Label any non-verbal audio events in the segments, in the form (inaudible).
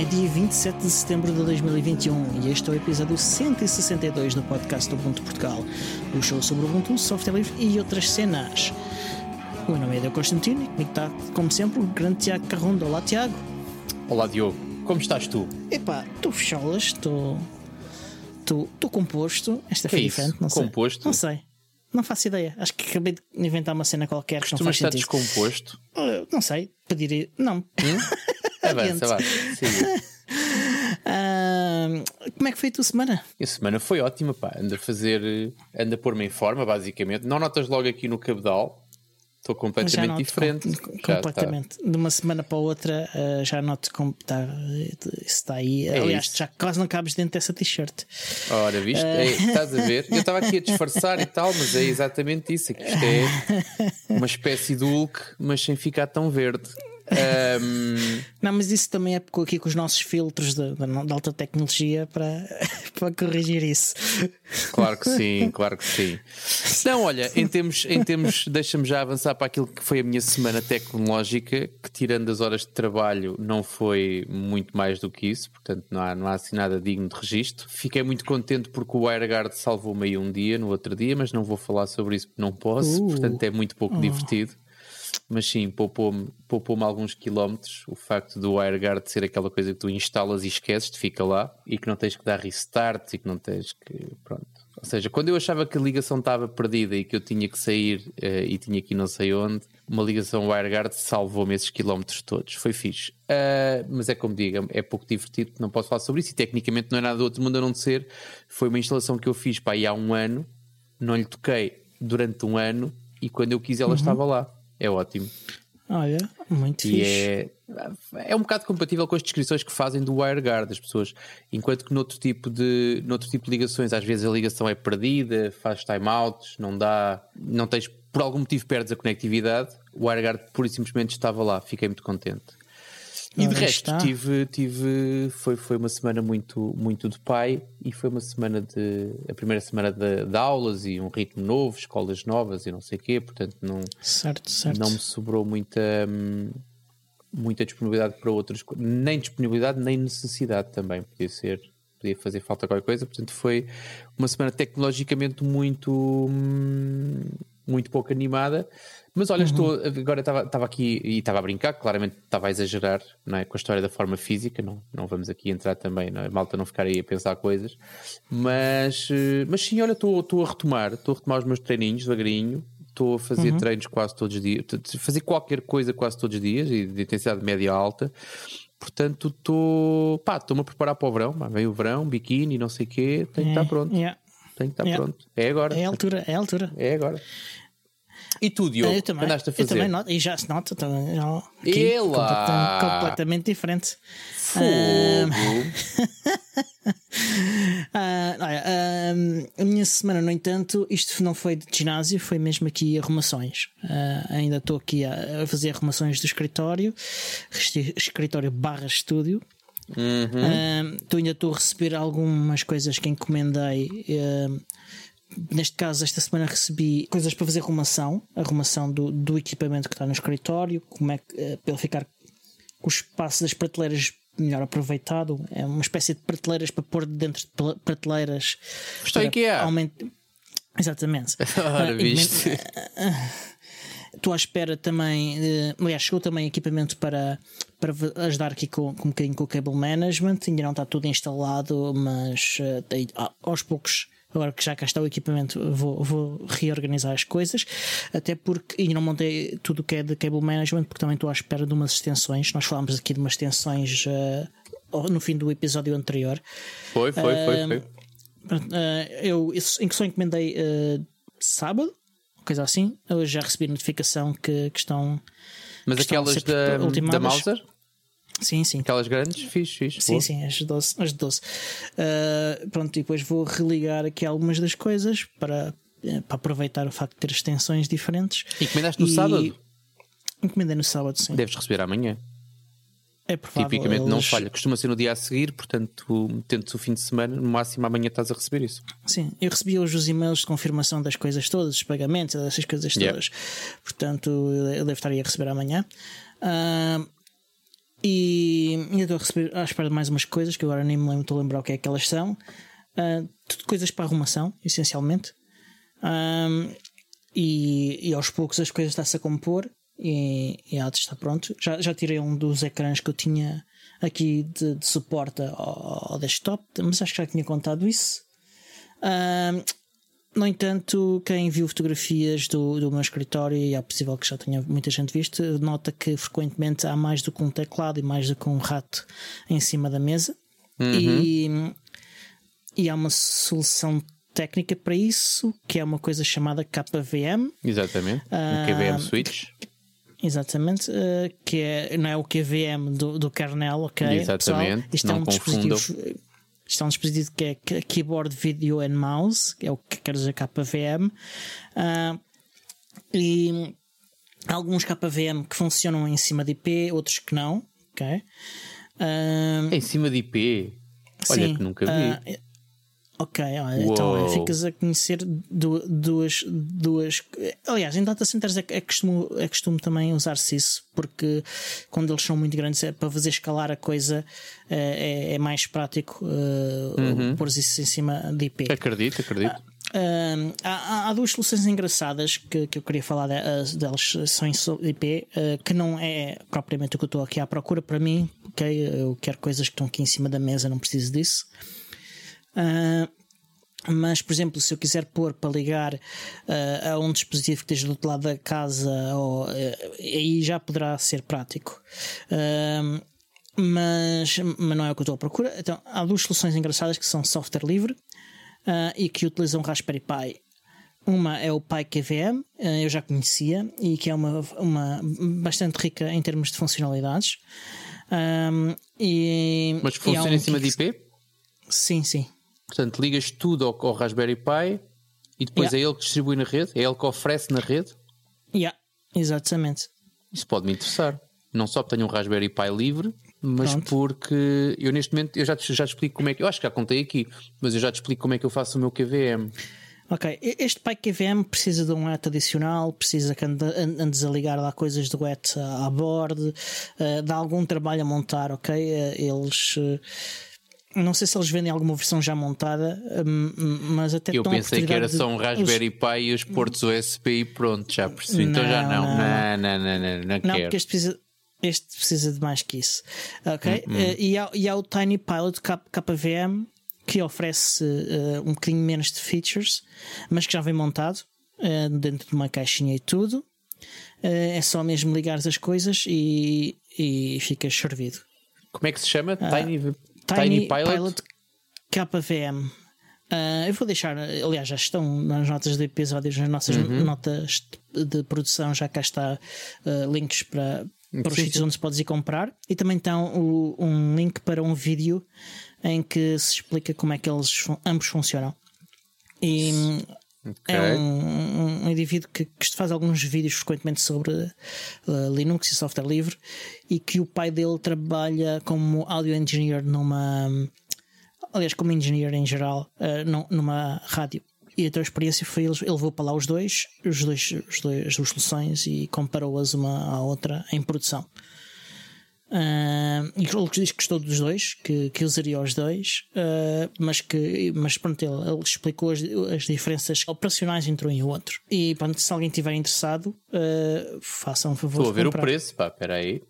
É dia 27 de setembro de 2021 e este é o episódio 162 do podcast Ubuntu Portugal, o show sobre Ubuntu, software livre e outras cenas. O meu nome é Deu Constantino e comigo está, como sempre, o grande Tiago Carrondo. Olá, Tiago. Olá, Diogo. Como estás tu? Epá, estou fecholas, estou. Estou composto. Esta foi é diferente, não sei. Composto? Não sei. Não faço ideia. Acho que acabei de inventar uma cena qualquer que não faz estar sentido. descomposto? Uh, Não sei. Pedir. Não. Avança, (laughs) vá. Siga. (laughs) Ah, como é que foi a tua semana? A semana foi ótima, pá. Ando a fazer. Ando a pôr-me em forma, basicamente. Não notas logo aqui no cabedal. Estou completamente noto diferente. com- Já está. completamente. De uma semana para a outra, ah, já noto como está, está aí. É Aliás, isso. já quase não cabes dentro dessa t-shirt. Ora, viste? É, estás a ver? Eu estava aqui a disfarçar e tal, mas é exatamente isso. é Isto é uma espécie de Hulk, mas sem ficar tão verde. Ahm, Não, mas isso também é aqui com os nossos filtros de, de- alta tecnologia para, (laughs) para corrigir isso. Claro que sim, claro que sim. Não, olha, em termos, em termos deixa-me já avançar para aquilo que foi a minha semana tecnológica, que tirando as horas de trabalho não foi muito mais do que isso, portanto não há, não há assim nada digno de registro. Fiquei muito contente porque o WireGuard salvou-me aí um dia, no outro dia, mas não vou falar sobre isso porque não posso, Uh. portanto é muito pouco divertido. Mas sim, poupou-me poupou alguns quilómetros o facto do WireGuard ser aquela coisa que tu instalas e esqueces, te fica lá e que não tens que dar restart e que não tens que. Pronto. Ou seja, quando eu achava que a ligação estava perdida e que eu tinha que sair eh, e tinha que ir não sei onde, uma ligação WireGuard salvou-me esses quilómetros todos. Foi fixe. Ah, mas é como digo, é pouco divertido, não posso falar sobre isso e tecnicamente não é nada do outro mundo a não ser. Foi uma instalação que eu fiz para aí há um ano, não lhe toquei durante um ano e quando eu quis ela estava lá. É ótimo. Olha, muito E fixe. é, é um bocado compatível com as descrições que fazem do WireGuard, as pessoas. Enquanto que noutro tipo de, noutro tipo de ligações, às vezes a ligação é perdida, faz timeouts, não dá, não tens, por algum motivo perdes a conectividade. O WireGuard pura e simplesmente estava lá, fiquei muito contente. E de Ora, resto, tive, tive foi, foi uma semana muito, muito de pai e foi uma semana de. a primeira semana de, de aulas e um ritmo novo, escolas novas e não sei o quê, portanto não, Certo, certo. não me sobrou muita, muita disponibilidade para outras coisas, nem disponibilidade, nem necessidade também. Podia ser, podia fazer falta qualquer coisa. Portanto, foi uma semana tecnologicamente muito, hum, muito pouco animada. Mas olha, estou agora estava aqui e estava a brincar, claramente estava a exagerar não é, com a história da forma física. Não, não vamos aqui entrar também, não é? malta não ficar aí a pensar coisas. Mas, eh, mas sim, olha, estou a retomar, estou a retomar os meus treininhos devagarinho. Estou a fazer treinos quase todos os dias, fazer qualquer coisa quase todos os dias e de intensidade média alta. Portanto, estou pá, estou-me a preparar para o verão. pá, Vem o verão, biquíni, não sei o quê, tenho que estar pronto. Yeah. Tenho que estar Yeah. pronto. É agora. É a altura, é a altura. É agora. E tu, Diogo, eu também, andaste a eu fazer? também noto, e já se nota também. Já, aqui, E lá? completamente, completamente diferente. Fogo. (laughs) Ah, olha, ah, a minha semana, no entanto, isto não foi de ginásio, foi mesmo aqui arrumações. Ah, ainda estou aqui a, a fazer arrumações do escritório, escritório barra estúdio. Ah, Estou ainda estou a receber algumas coisas que encomendei. ah, neste caso, esta semana recebi coisas para fazer arrumação, arrumação do, do equipamento que está no escritório, como é que, eh, para ele ficar com o espaço das prateleiras melhor aproveitado. É uma espécie de prateleiras para pôr dentro de prateleiras. É para IKEA. aument- Exatamente. (laughs) Ora, Ah, viste? Estou à espera também, eh, aliás, chegou também equipamento para, para ajudar aqui com, com um bocadinho com o cable management. Ainda não está tudo instalado, mas ah, aos poucos, agora que já cá está o equipamento, vou, vou reorganizar as coisas. Até porque ainda não montei tudo o que é de cable management, porque também estou à espera de umas extensões. Nós falámos aqui de umas extensões eh, no fim do episódio anterior. Foi, foi, foi, foi. Eu em que só encomendei sábado, coisa assim. Eu já recebi notificação que, que estão. Mas que estão aquelas ser da, da ultimadas. Mauser, Sim, sim. aquelas grandes, fixe, fixe. Sim, boa. sim, as 12. As 12. Eh, pronto, e depois vou religar aqui algumas das coisas para, eh, para aproveitar o facto de ter extensões diferentes. Encomendaste no E- sábado? Encomendei no sábado, sim. Deves receber amanhã. É provável. Tipicamente não eles- falha. Costuma ser no dia a seguir, portanto, tendo-se o fim de semana, no máximo amanhã estás a receber isso. Sim, eu recebi hoje os e-mails de confirmação das coisas todas, dos pagamentos, dessas coisas Yeah. todas. Portanto, eu devo estar aí a receber amanhã. Ah, e ainda estou a receber à espera de mais umas coisas que agora nem me lembro, estou a lembrar o que é que elas são. Uh, tudo coisas para arrumação, essencialmente. Um, e, e, aos poucos as coisas estão-se a compor e, e a está pronto. Já, já tirei um dos ecrãs que eu tinha aqui de, de suporte ao, ao, desktop, mas acho que já tinha contado isso. Um, no entanto, quem viu fotografias do, do meu escritório, e é possível que já tenha muita gente visto, nota que frequentemente há mais do que um teclado e mais do que um rato em cima da mesa. Uhum. E, e há uma solução técnica para isso, que é uma coisa chamada KVM. Exatamente, um KVM switch. Exatamente, uh, que é, não é o KVM do, do kernel, ok? Exatamente, Pessoal, isto não é um confundam. dispositivo isto é um dispositivo que é Keyboard Video and Mouse, que é o que quer dizer KVM. Uh, ah, e alguns KVM que funcionam em cima de IP, outros que não. ok? Uh, em cima de IP? Olha sim, que nunca vi. Ok, olha, então ficas a conhecer duas. duas aliás, em data centers é, é, costume, é costume também usar-se isso, porque quando eles são muito grandes é para fazer escalar a coisa é, é, é mais prático uh, uhum. pôr isso em cima de IP. Acredito, acredito. Uh, há, há, duas soluções engraçadas que, que eu queria falar de, delas, são em IP, uh, que não é propriamente o que eu estou aqui à procura para mim, ok? Eu quero coisas que estão aqui em cima da mesa, não preciso disso. Uh, mas, por exemplo, se eu quiser pôr para ligar uh, a um dispositivo que esteja do outro lado da casa, ou, uh, aí já poderá ser prático. Uh, mas, mas não é o que eu estou à procura. Então, há duas soluções engraçadas que são software livre e que utilizam Raspberry Pi. Uma é o Pi KVM, eu já conhecia, e que é uma, uma bastante rica em termos de funcionalidades. e, mas funciona um em cima de IP? Sim, sim. Portanto, ligas tudo ao, ao Raspberry Pi e depois yeah. é ele que distribui na rede? É ele que oferece na rede? Yeah, exatamente. Isso pode me interessar. Não só porque tenho um Raspberry Pi livre, mas Pronto. porque eu neste momento eu já te, já te explico como é que. Eu acho que já contei aqui, mas eu já te explico como é que eu faço o meu KVM. Ok, este Pi KVM precisa de um ET adicional, precisa que andes a ligar lá coisas do ET à bordo, uh, dá algum trabalho a montar, ok? Uh, eles. Não sei se eles vendem alguma versão já montada, hum, mas até Eu pensei que era só um Raspberry. Pi e os portos USB e pronto, já percebi. Então já não. Não, não, não, não, não, não, não porque este precisa, este precisa de mais que isso. Ok? Hum, hum. Uh, e, há, e há o Tiny Pilot KVM que oferece uh, um bocadinho menos de features, mas que já vem montado uh, dentro de uma caixinha e tudo. é só mesmo ligar as coisas e, e fica servido. Como é que se chama? Tiny Tiny, Tiny Pilot? Pilot KVM. Uh, ah, eu vou deixar, aliás, já estão nas notas do episódio, nas nossas uhum. notas de produção, já cá está uh, links para, para os sítios onde se pode ir comprar e também estão o, um link para um vídeo em que se explica como é que eles ambos funcionam. E okay. é um, um, indivíduo que, que, faz alguns vídeos frequentemente sobre uh, Linux e software livre e que o pai dele trabalha como audio engineer numa. Aliás, como engineer em geral, uh, numa rádio. E a tua experiência foi ele, ele levou para lá os dois, os dois, os dois as duas soluções e comparou-as uma à outra em produção. Uh, e ele diz que gostou dos dois, que, que usaria os dois, uh, mas que mas pronto, ele, ele explicou as, as, diferenças operacionais entre um e o outro. E pronto, se alguém estiver interessado, uh, façam um favor. Estou a ver o preço, pá, espera aí.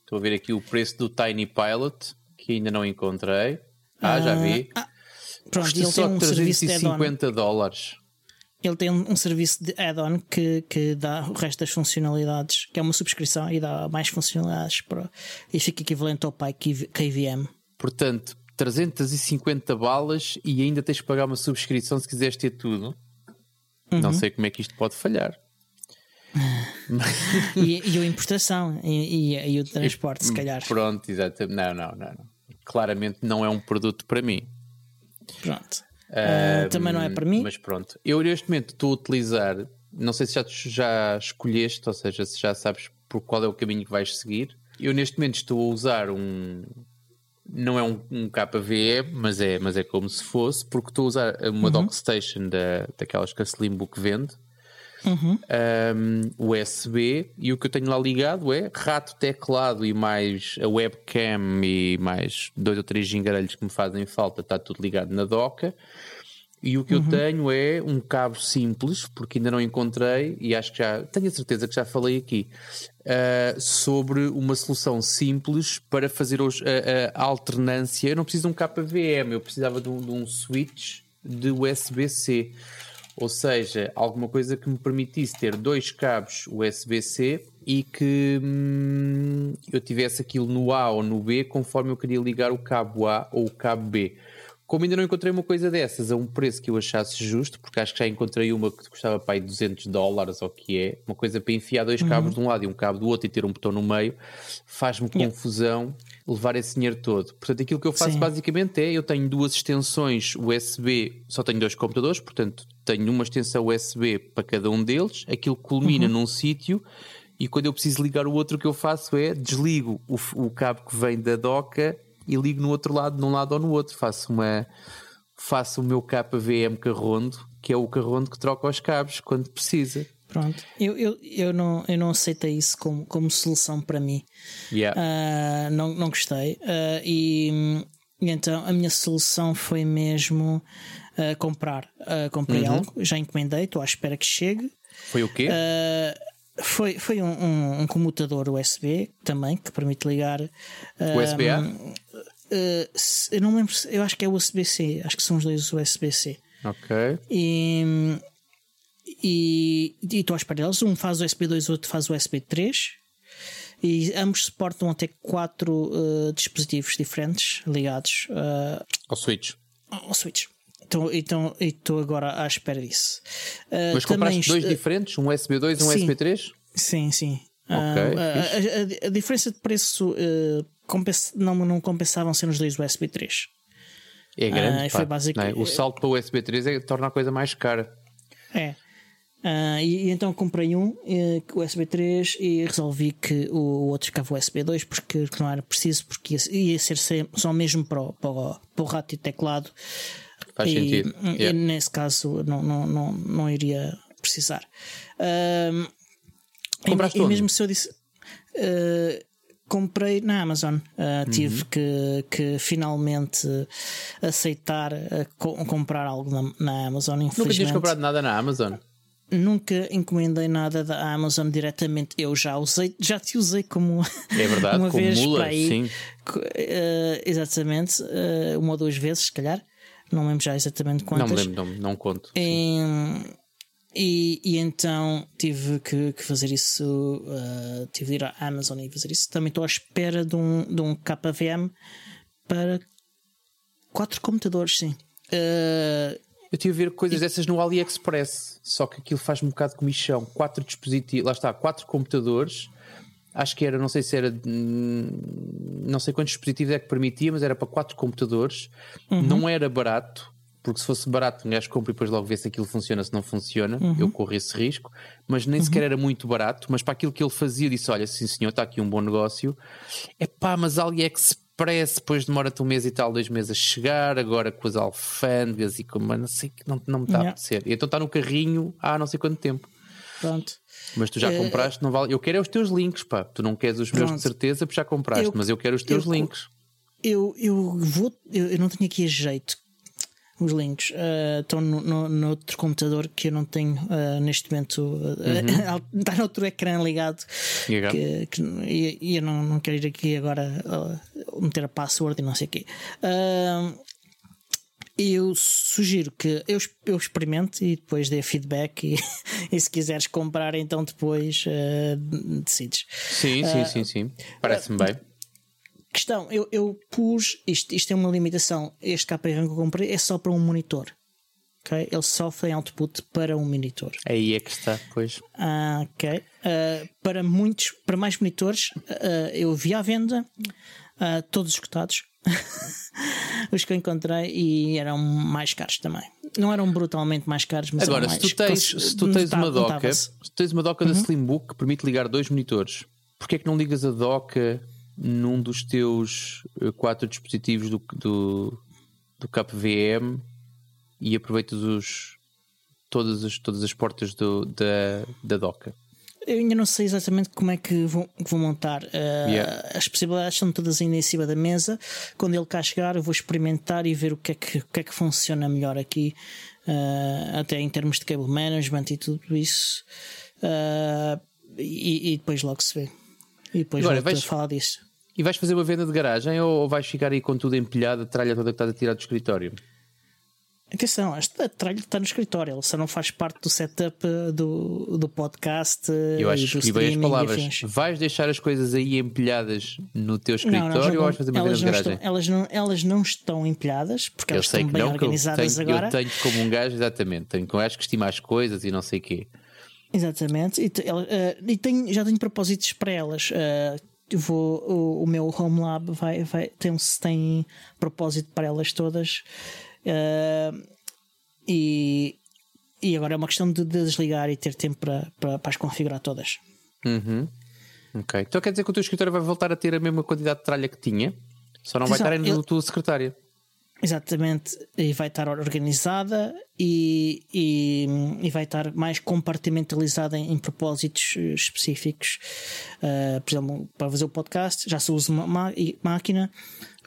Estou a ver aqui o preço do Tiny Pilot, que ainda não encontrei. Ah, já vi. Ah, pronto, Custa ele só tem um 350 dólares ele tem um, serviço de add-on que, que dá o resto das funcionalidades, que é uma subscrição e dá mais funcionalidades para, e fica equivalente ao Pi KVM. Portanto, 350 balas e ainda tens que pagar uma subscrição se quiseres ter tudo. Uhum. Não sei como é que isto pode falhar. (laughs) e, e a importação e, e, e, o transporte, se calhar. Pronto, exatamente. Não, não, não, não. Claramente não é um produto para mim. Pronto. Uh, também não é para mim. Mas pronto, eu neste momento estou a utilizar, não sei se já, já escolheste, ou seja, se já sabes por qual é o caminho que vais seguir. Eu neste momento estou a usar um. Não é um, um KVE, mas é, mas é como se fosse, porque estou a usar uma uhum. dockstation da, daquelas que a Slimbook vende. Uhum. um, USB e o que eu tenho lá ligado é rato, teclado e mais a webcam e mais dois ou três gingarelhos que me fazem falta, está tudo ligado na doca. E o que Uhum. eu tenho é um cabo simples, porque ainda não encontrei, e acho que já tenho a certeza que já falei aqui, uh, sobre uma solução simples para fazer a, a alternância. Eu não preciso de um KVM, eu precisava de um, de um switch de USB-C. Ou seja, alguma coisa que me permitisse ter dois cabos USB-C e que hum, eu tivesse aquilo no A ou no B conforme eu queria ligar o cabo A ou o cabo B. Como ainda não encontrei uma coisa dessas a um preço que eu achasse justo, porque acho que já encontrei uma que custava para aí 200 dólares ou o que é, uma coisa para enfiar dois cabos de um lado e um cabo do outro e ter um botão no meio, faz-me Yeah. confusão levar esse dinheiro todo. Portanto, aquilo que eu faço Sim. basicamente é, eu tenho duas extensões USB, só tenho dois computadores, portanto tenho uma extensão USB para cada um deles, aquilo culmina Uhum. num sítio e quando eu preciso ligar o outro o que eu faço é desligo o, o cabo que vem da doca e ligo no outro lado, num lado ou no outro. Faço uma faço o meu KVM carrondo, que é o carrondo que troca os cabos quando precisa. Pronto. Eu, eu, eu, não, eu não aceitei isso como, como solução para mim. Yeah. Ah, não, não gostei. Ah, e, e então a minha solução foi mesmo ah, comprar. Ah, comprei Uhum. algo, já encomendei, estou à espera que chegue. Foi o quê? Ah, foi foi um, um, um comutador USB também que permite ligar. ah, USB-A? ah, eu não me lembro, eu acho que é USB-C, acho que são os dois USB-C. Ok. E estou à espera deles. Um faz USB 2, o outro faz USB 3. E ambos suportam até quatro eh, dispositivos diferentes ligados eh, Ao switch. ao switch. Então então estou agora à espera disso. Eh, Mas também compraste dois est- diferentes, um USB 2 e um Sim. USB 3? Sim, sim. Ah, a, a- a diferença de preço eh, compensa- não, não compensavam ser os dois USB 3. É grande. Ah, foi pá, basic- não é? O salto para o USB 3 é, torna a coisa mais cara. É. Ah, e, e então comprei um eh, USB 3 e resolvi que o outro ficava USB 2 porque não era preciso, porque ia, ia ser só mesmo para o, para, o, para o rato e teclado. Faz e, sentido. e Yeah. nesse caso não, não, não, não iria precisar. E- Compraste e, onde? mesmo se eu disse. eh, comprei na Amazon. Uhum. Tive que, que finalmente aceitar ah, co- comprar algo na, na Amazon. Nunca tinhas comprado nada na Amazon? Nunca encomendei nada da Amazon diretamente. Eu já usei, já te usei como É verdade, (laughs) uma como vez mula, para aí. sim. Eh, exatamente, uma ou duas vezes, se calhar. Não lembro já exatamente Não me quantas. lembro, não, não conto. Em- E, e então tive que, que fazer isso. eh, tive de ir à Amazon e fazer isso. Também estou à espera de um, de um KVM para quatro computadores, sim. Eh, Eu tive a ver coisas dessas no AliExpress, só que aquilo faz um bocado de comichão. Quatro dispositivos, lá está, quatro computadores. Acho que era, não sei se era, não sei quantos dispositivos é que permitia, mas era para quatro computadores. Não era barato, porque se fosse barato, um gajo compra e depois logo vê se aquilo funciona, se não funciona. Eu corro esse risco, mas nem sequer era muito barato. Mas para aquilo que ele fazia, disse: Olha, sim senhor, está aqui um bom negócio. É pá, mas AliExpress depois demora-te um mês e tal, dois meses a chegar, agora com as alfândegas e com. Mas não sei, não, não me está a Yeah. apetecer. E então está no carrinho há não sei quanto tempo. Pronto. Mas tu já Eh, compraste, não vale. Eu quero é os teus links, pá. Tu não queres os meus de Pronto. certeza, porque já compraste, Eu- mas eu quero os teus eu- links. Eu, eu vou. Eu, eu não tenho aqui a jeito os links. Ah, estão no, no, no outro computador que eu não tenho ah, neste momento. (laughs) ah, está no outro ecrã ligado. E? Que, que- e, e eu não, não quero ir aqui agora meter a password e não sei o quê. Eu sugiro que eu, eu experimente e depois dê feedback e, (laughs) e se quiseres comprar então depois ah, decides. Sim, sim, sim, sim. Parece-me bem. Questão, eu, eu pus isto, isto é uma limitação. Este KPR que eu comprei é só para um monitor. ok? Ele só tem output para um monitor. Aí é que está, pois. Ah, ok. Ah, para muitos, para mais monitores, ah, eu vi à venda, ah, todos escutados. (laughs) Os que eu encontrei e eram mais caros também. Não eram brutalmente mais caros, mas Agora, eram se mais tu tens, se tu tens uma doca, se tens uma doca da Slimbook que permite ligar dois monitores, porquê é que não ligas a doca num dos teus eh, quatro dispositivos do, do, do KVM e aproveitas os, todas as, todas as portas do, da, da doca. Eu ainda não sei exatamente como é que vou, que vou montar. Uh, Yeah. As possibilidades estão todas ainda em cima da mesa. Quando ele cá chegar, eu vou experimentar e ver o que é que, o que, é que funciona melhor aqui, uh, até em termos de cable management e tudo isso. Uh, e, e depois logo se vê. E depois Agora, vais- a falar disso. E vais fazer uma venda de garagem ou, ou vais ficar aí com tudo empilhado, a tralha toda que estás a tirar do escritório? Atenção, esta tralha está no escritório, ele só não faz parte do setup uh, do, do podcast. uh, Eu acho que bem as palavras. Vais deixar as coisas aí empilhadas no teu Não, não, escritório já ou vais fazer uma venda elas, de não garagem? estão, elas, não, elas não estão empilhadas porque Eu elas estão que bem não, que eu organizadas tenho, agora. eu tenho como um gajo, exatamente. Tenho com um gajo que estima as coisas e não sei o quê. Exatamente. E, ela- eh, e tenho- já tenho propósitos para elas. Eh, eu vou, o, o meu Home Lab vai, vai, tem, tem propósito para elas todas. Eh, e, e agora é uma questão de, de desligar e ter tempo para, para, para as configurar todas. Uhum. Ok. Então quer dizer que o teu escritório vai voltar a ter a mesma quantidade de tralha que tinha, só não vai estar no tua secretária. Exatamente, e vai estar organizada e, e, e vai estar mais compartimentalizada em, em propósitos eh, específicos. Uh, por exemplo, para fazer o podcast, já se usa uma ma- máquina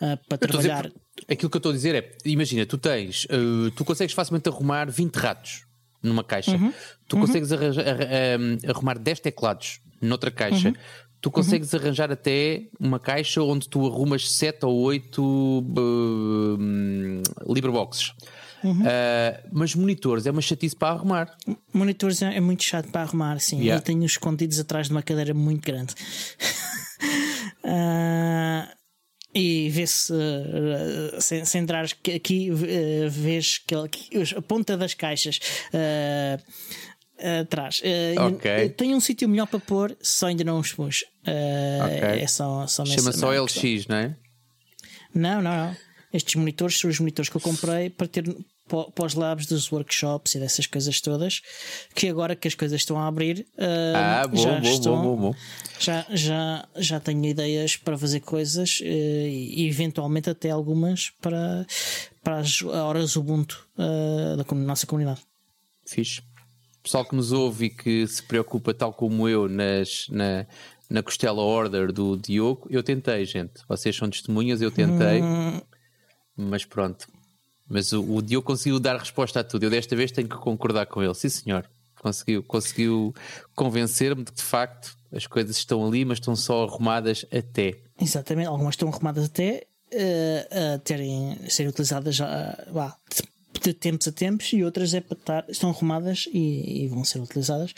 uh, para Eu trabalhar. Aquilo que eu estou a dizer é: imagina, tu tens, uh, tu consegues facilmente arrumar 20 ratos numa caixa, Uhum. tu consegues arranja- arra- um, arrumar 10 teclados noutra caixa. Uhum. Tu consegues arranjar até uma caixa onde tu arrumas 7 ou 8 LibreBoxes. Uhum. Uh, mas monitores é uma chatice para arrumar. Monitores é, é muito chato para arrumar, sim. Yeah. Eu tenho escondidos atrás de uma cadeira muito grande. (laughs) Ah, e vê-se, uh, se, se entrares que- aqui, uh, vês que, a ponta das caixas. uh, atrás. Uh, Ok. eu Tenho um sítio melhor para pôr, só ainda não os pus. Uh, Ok. É só, só Chama só LX, não é? Não, não, não. Estes monitores são os monitores que eu comprei para ter para os labs dos workshops e dessas coisas todas. Que agora que as coisas estão a abrir, Ah, bom, já bom, estão, bom, bom, bom. Já, já, já tenho ideias para fazer coisas uh, e eventualmente até algumas para, para as horas Ubuntu uh, da nossa comunidade. Fixe. Pessoal que nos ouve e que se preocupa, tal como eu, nas, na, na costela order do Diogo, eu tentei, gente. Vocês são testemunhas, eu tentei, Hum. mas pronto. Mas o, o Diogo conseguiu dar resposta a tudo. Eu desta vez tenho que concordar com ele. Sim, senhor. Conseguiu, conseguiu convencer-me de que de facto as coisas estão ali, mas estão só arrumadas até. Exatamente, algumas estão arrumadas até uh, a terem serem utilizadas vá, de, de tempos a tempos e outras é para estar, estão arrumadas e, e vão ser utilizadas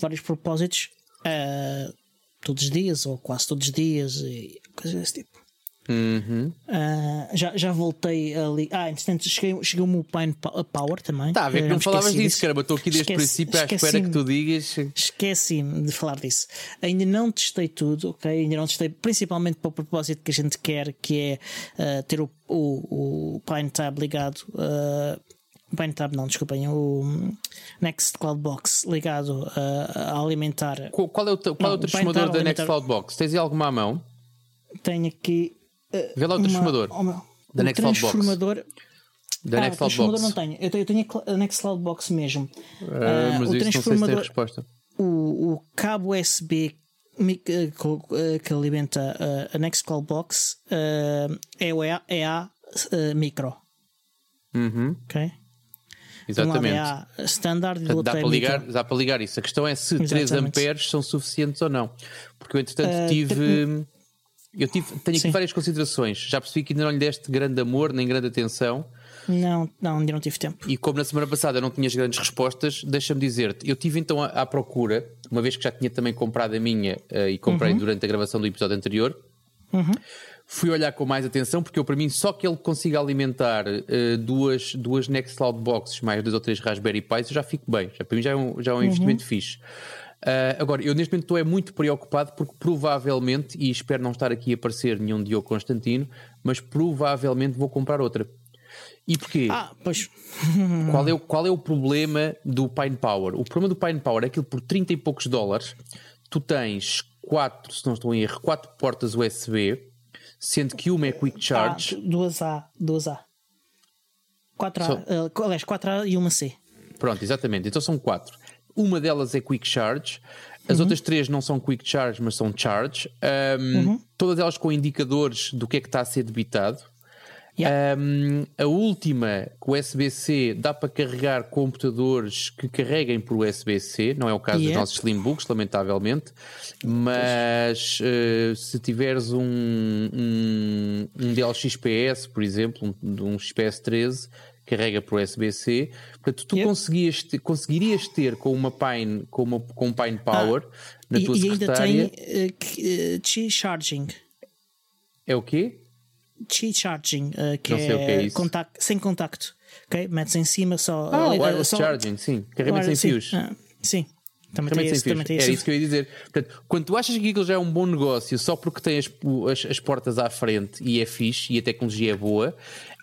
vários propósitos uh, todos os dias ou quase todos os dias e coisas desse tipo. Uhum. Uh, já, já voltei ali. Ah, entretanto, cheguei- chegou-me o Pine Po- Power também. Está Tá a ver Eu que não falavas disso, caramba. Estou aqui desde o princípio à espera que tu digas. Esqueci-me de falar disso. Ainda não testei tudo, ok? Ainda não testei, principalmente para o propósito que a gente quer, que é uh, ter o, o, o Pine Tab ligado. Uh, o Pine Tab, não, desculpem, o Next Cloud Box ligado uh, a alimentar. Qual qual é o, teu- qual é o Não, transformador da Nextcloud Box? Tens aí alguma à mão? Tenho aqui. Uh, Vê lá o uma- transformador uma- da o Nextcloud Box. transformador. Da ah, Nextcloud transformador Box. não tenho. Eu tenho, eu tenho a cl- a Nextcloud Box mesmo. Ah, mas o isso não sei se tem transformador- resposta. o, o cabo USB que alimenta a Nextcloud Box é o EA, EA micro, Uhum, ok? De um lado exatamente. EA standard e do Portanto, dá é para, ligar, micro. dá para ligar isso. A questão é se 3 Exatamente. amperes são suficientes ou não. Porque eu, entretanto, Ah, tive. Eu tive, tenho aqui Sim. várias considerações. Já percebi que ainda não lhe deste grande amor nem grande atenção. Não, não, ainda não tive tempo. E como na semana passada não tinhas grandes respostas, deixa-me dizer-te, eu tive então à, procura, uma vez que já tinha também comprado a minha eh, e comprei durante a gravação do episódio anterior, fui olhar com mais atenção, porque eu para mim só que ele consiga alimentar eh, duas, duas Nextcloud Boxes mais dois ou três Raspberry Pis, eu já fico bem. Já, para mim já é um, já é um investimento fixe. Ah, agora, eu neste momento estou é muito preocupado porque provavelmente, e espero não estar aqui a aparecer nenhum Diogo Constantino, mas provavelmente vou comprar outra. E porquê? Ah, pois. (laughs) Qual é, o, qual é o problema do Pine Power? O problema do Pine Power é aquilo por 30 e poucos dólares. Tu tens quatro, se não estou em erro, quatro portas USB, sendo que uma é Quick Charge. Ah, duas A, duas A. 4A, Só- eh, aliás, 4A e uma C. Pronto, exatamente. Então são quatro. Uma delas é Quick Charge, as uhum. outras três não são Quick Charge, mas são Charge. Um, uhum. Todas elas com indicadores do que é que está a ser debitado. Yeah. Um, a última, com USB-C, dá para carregar computadores que carreguem por USB-C, não é o caso yeah. dos nossos Slimbooks, lamentavelmente, mas uh, se tiveres um, um, um DLXPS, por exemplo, um, um XPS 13, carrega por USB-C. Portanto, tu conseguias ter, conseguirias ter com uma Pine, com, uma, com um Pine Power ah, na tua e, secretária. E ainda tem uh, Qi Charging. É o quê? Qi Charging, uh, que, é, que é contacto, sem contacto. Okay? Metes em cima só. Ah, uh, wireless só, charging, sim. Carregamento sem fios. Ah, sim. Também tem esse, também tem é isso que eu ia dizer. Portanto, quando tu achas que aquilo já é um bom negócio só porque tem as, as, as, portas à frente e é fixe e a tecnologia é boa,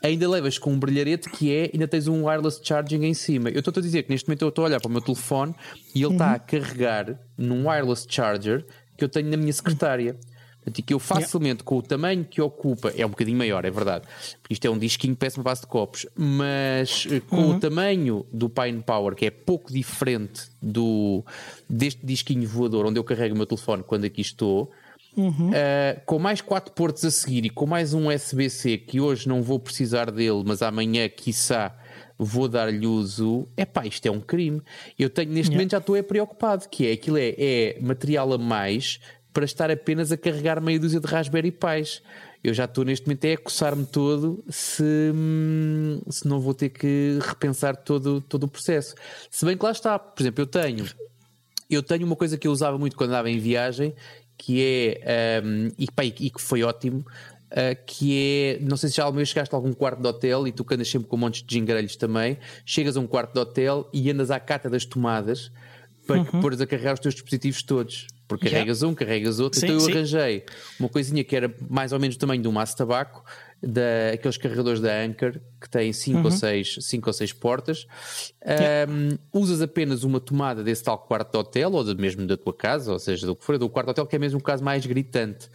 ainda levas com um brilharete que é, ainda tens um wireless charging em cima. Eu estou a dizer que neste momento eu estou a olhar para o meu telefone e ele está uhum. a carregar num wireless charger que eu tenho na minha secretária. Portanto, e que eu facilmente, yeah. com o tamanho que ocupa, é um bocadinho maior, é verdade, porque isto é um disquinho uma base de copos, mas eh, com uhum. o tamanho do Pine Power, que é pouco diferente do, deste disquinho voador onde eu carrego o meu telefone quando aqui estou. Uhum. Uh, com mais quatro portos a seguir e com mais um USB-C que hoje não vou precisar dele, mas amanhã, quiçá, vou dar-lhe uso. É pá, isto é um crime. Eu tenho neste yeah. momento já estou é preocupado, que é aquilo é, é material a mais para estar apenas a carregar meia dúzia de Raspberry Pis. Eu já estou neste momento é a coçar-me todo se, hum, se não vou ter que repensar todo, todo o processo. Se bem que lá está, por exemplo, eu tenho eu tenho uma coisa que eu usava muito quando andava em viagem, que é um, e, pá, e, que foi ótimo. Uh, que é, não sei se já alguma vez chegaste a algum quarto de hotel e tu que andas sempre com um monte de gingrelhos também, chegas a um quarto de hotel e andas à cata das tomadas para uhum. pôres a carregar os teus dispositivos todos. Porque yeah. carregas um, carregas outro. Sim, então eu sim. arranjei uma coisinha que era mais ou menos do tamanho de um maço de tabaco, da, aqueles carregadores da Anker, que têm 5 uhum. ou 6 cinco ou seis portas. Yeah. Um, usas apenas uma tomada desse tal quarto de hotel, ou mesmo da tua casa, ou seja, do que for, do quarto de hotel, que é mesmo um caso mais gritante.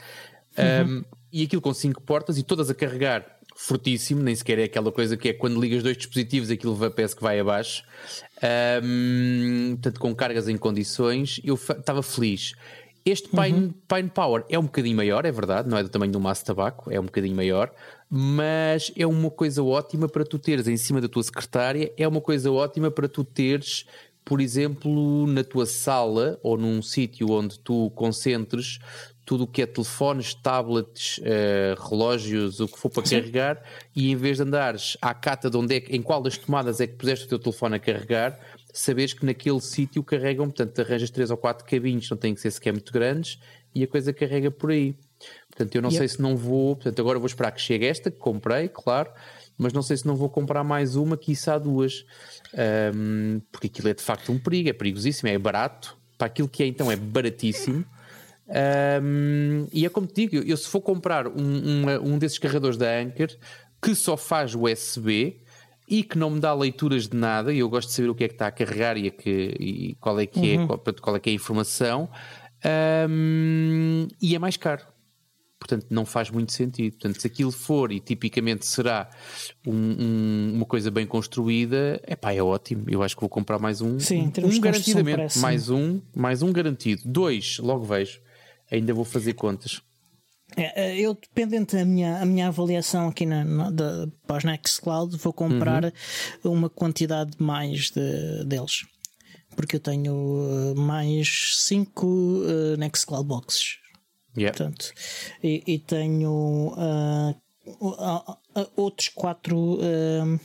Uhum. Um, e aquilo com 5 portas e todas a carregar fortíssimo, nem sequer é aquela coisa que é quando ligas dois dispositivos aquilo parece que vai abaixo. Um, portanto, com cargas em condições, eu estava feliz. Este Pine, uhum. Pine Power é um bocadinho maior, é verdade, não é do tamanho do maço de tabaco, é um bocadinho maior, mas é uma coisa ótima para tu teres em cima da tua secretária, é uma coisa ótima para tu teres, por exemplo, na tua sala ou num sítio onde tu concentres tudo o que é telefones, tablets, uh, relógios, o que for para Sim. carregar, e em vez de andares à cata de onde é, em qual das tomadas é que puseste o teu telefone a carregar, saberes que naquele sítio carregam, portanto, arranjas três ou quatro cabinhos, não têm que ser sequer muito grandes, e a coisa carrega por aí. Portanto, eu não sei se não vou, portanto, agora vou esperar que chegue esta, que comprei, claro, mas não sei se não vou comprar mais uma, quiçá duas, um, porque aquilo é de facto um perigo, é perigosíssimo, é barato, para aquilo que é então é baratíssimo. Um, e é como te digo, eu se for comprar um, um, um desses carregadores da Anker que só faz USB e que não me dá leituras de nada, e eu gosto de saber o que é que está a carregar e, a que, e qual é que é, uhum. é, qual, qual, é que é a informação, e é mais caro. Portanto, não faz muito sentido. Portanto, se aquilo for e tipicamente será uma coisa bem construída, é pá, é ótimo. Eu acho que vou comprar mais um. Sim, um garantidamente. Mais um, mais um garantido. Dois, logo vejo ainda vou fazer contas. É, é, eu, dependente da minha, a minha avaliação aqui na, na, da, para os Nextcloud, vou comprar uhum. uma quantidade mais de, deles. Porque eu tenho uh, mais 5 uh, Nextcloud boxes. Yeah. Portanto, e, e tenho uh, uh, outros 4 uh,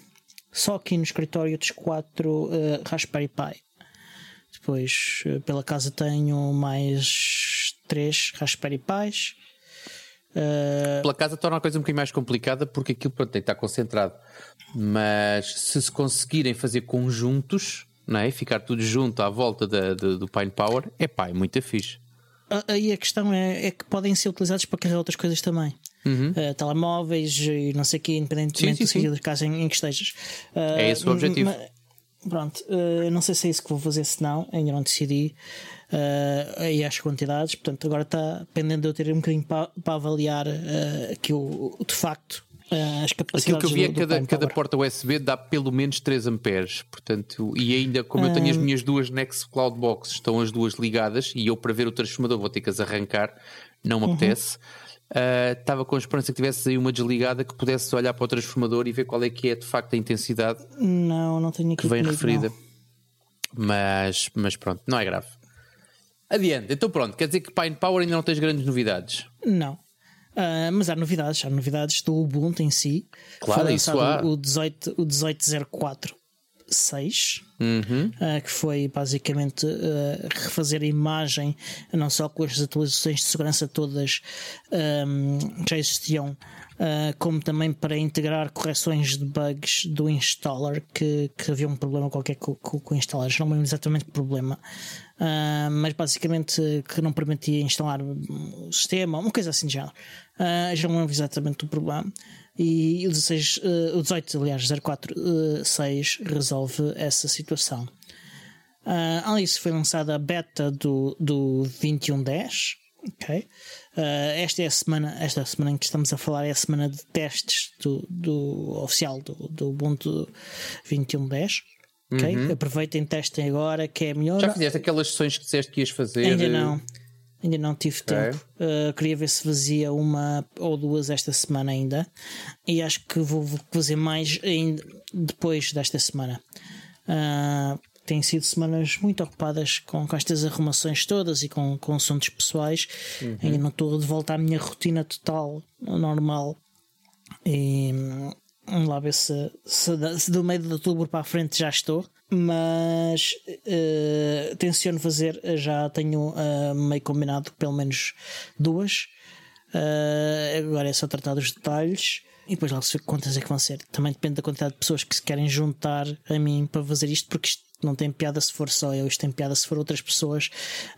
só aqui no escritório, outros 4 Raspberry Pi. Depois, pela casa, tenho mais três Raspberry Pis. Uh... Pela casa torna a coisa um bocadinho mais complicada porque aquilo pronto, tem que estar concentrado. Mas se se conseguirem fazer conjuntos, não é? ficar tudo junto à volta da, da, do Pine Power, é pá, é muito fixe. Aí a questão é, é, que podem ser utilizados para carregar outras coisas também. Uhum. Uh, telemóveis e não sei o que, independentemente sim, sim, do casa em, em, que estejas. Uh, é esse o objetivo. Pronto, uh, não sei se é isso que vou fazer, se não, ainda não decidi uh, aí as quantidades. Portanto, agora está pendendo de eu ter um bocadinho para, para avaliar uh, aqui o, o, de facto uh, as capacidades. Aquilo que eu vi é que cada, cada porta USB dá pelo menos 3 amperes. Portanto, e ainda, como eu tenho as minhas duas Nextcloud Box, estão as duas ligadas e eu para ver o transformador vou ter que as arrancar, não me Uhum. apetece. Uh, Estava com a esperança que tivesse aí uma desligada que pudesse olhar para o transformador e ver qual é que é de facto a intensidade Não, não tenho aqui que vem comigo, referida. não. Mas, mas pronto, não é grave. Adiante, então pronto, quer dizer que Pine Power ainda não tens grandes novidades. Não. Ah, mas há novidades, há novidades do Ubuntu em si. Claro, foi isso lançado há. o 18, o 1804.6, Uhum. ah, que foi basicamente ah, refazer a imagem, não só com as atualizações de segurança todas ahm, que já existiam, ah, como também para integrar correções de bugs do installer, que, que havia um problema qualquer com, com, com o installer. Não lembro exatamente o problema. Ah, mas basicamente que não permitia instalar o sistema, uma coisa assim de género. Ah, já não lembro exatamente o problema. E o, 16, eh, o 18, aliás, 046 resolve essa situação. Ah, além disso, foi lançada a beta do, do 2110. ok? Ah, esta é a semana, esta semana em que estamos a falar é a semana de testes do, do oficial do, do Ubuntu 2110. Ok? Aproveitem, testem agora, que é melhor. Já fizeste aquelas sessões que disseste que ias fazer? Ainda não. Ainda não tive Ok. tempo. Uh, queria ver se fazia uma ou duas esta semana ainda. E acho que vou fazer mais ainda depois desta semana. Uh, têm sido semanas muito ocupadas com, com estas arrumações todas e com, com assuntos pessoais. Ainda não estou de volta à minha rotina total, normal. E vamos lá ver se, se, se do meio de outubro para a frente já estou. Mas eh, tenciono fazer, já tenho eh, meio combinado pelo menos duas. Eh, agora é só tratar dos detalhes e depois lá se vê quantas é que vão ser. Também depende da quantidade de pessoas que se querem juntar a mim para fazer isto, porque isto não tem piada se for só eu, isto tem piada se for outras pessoas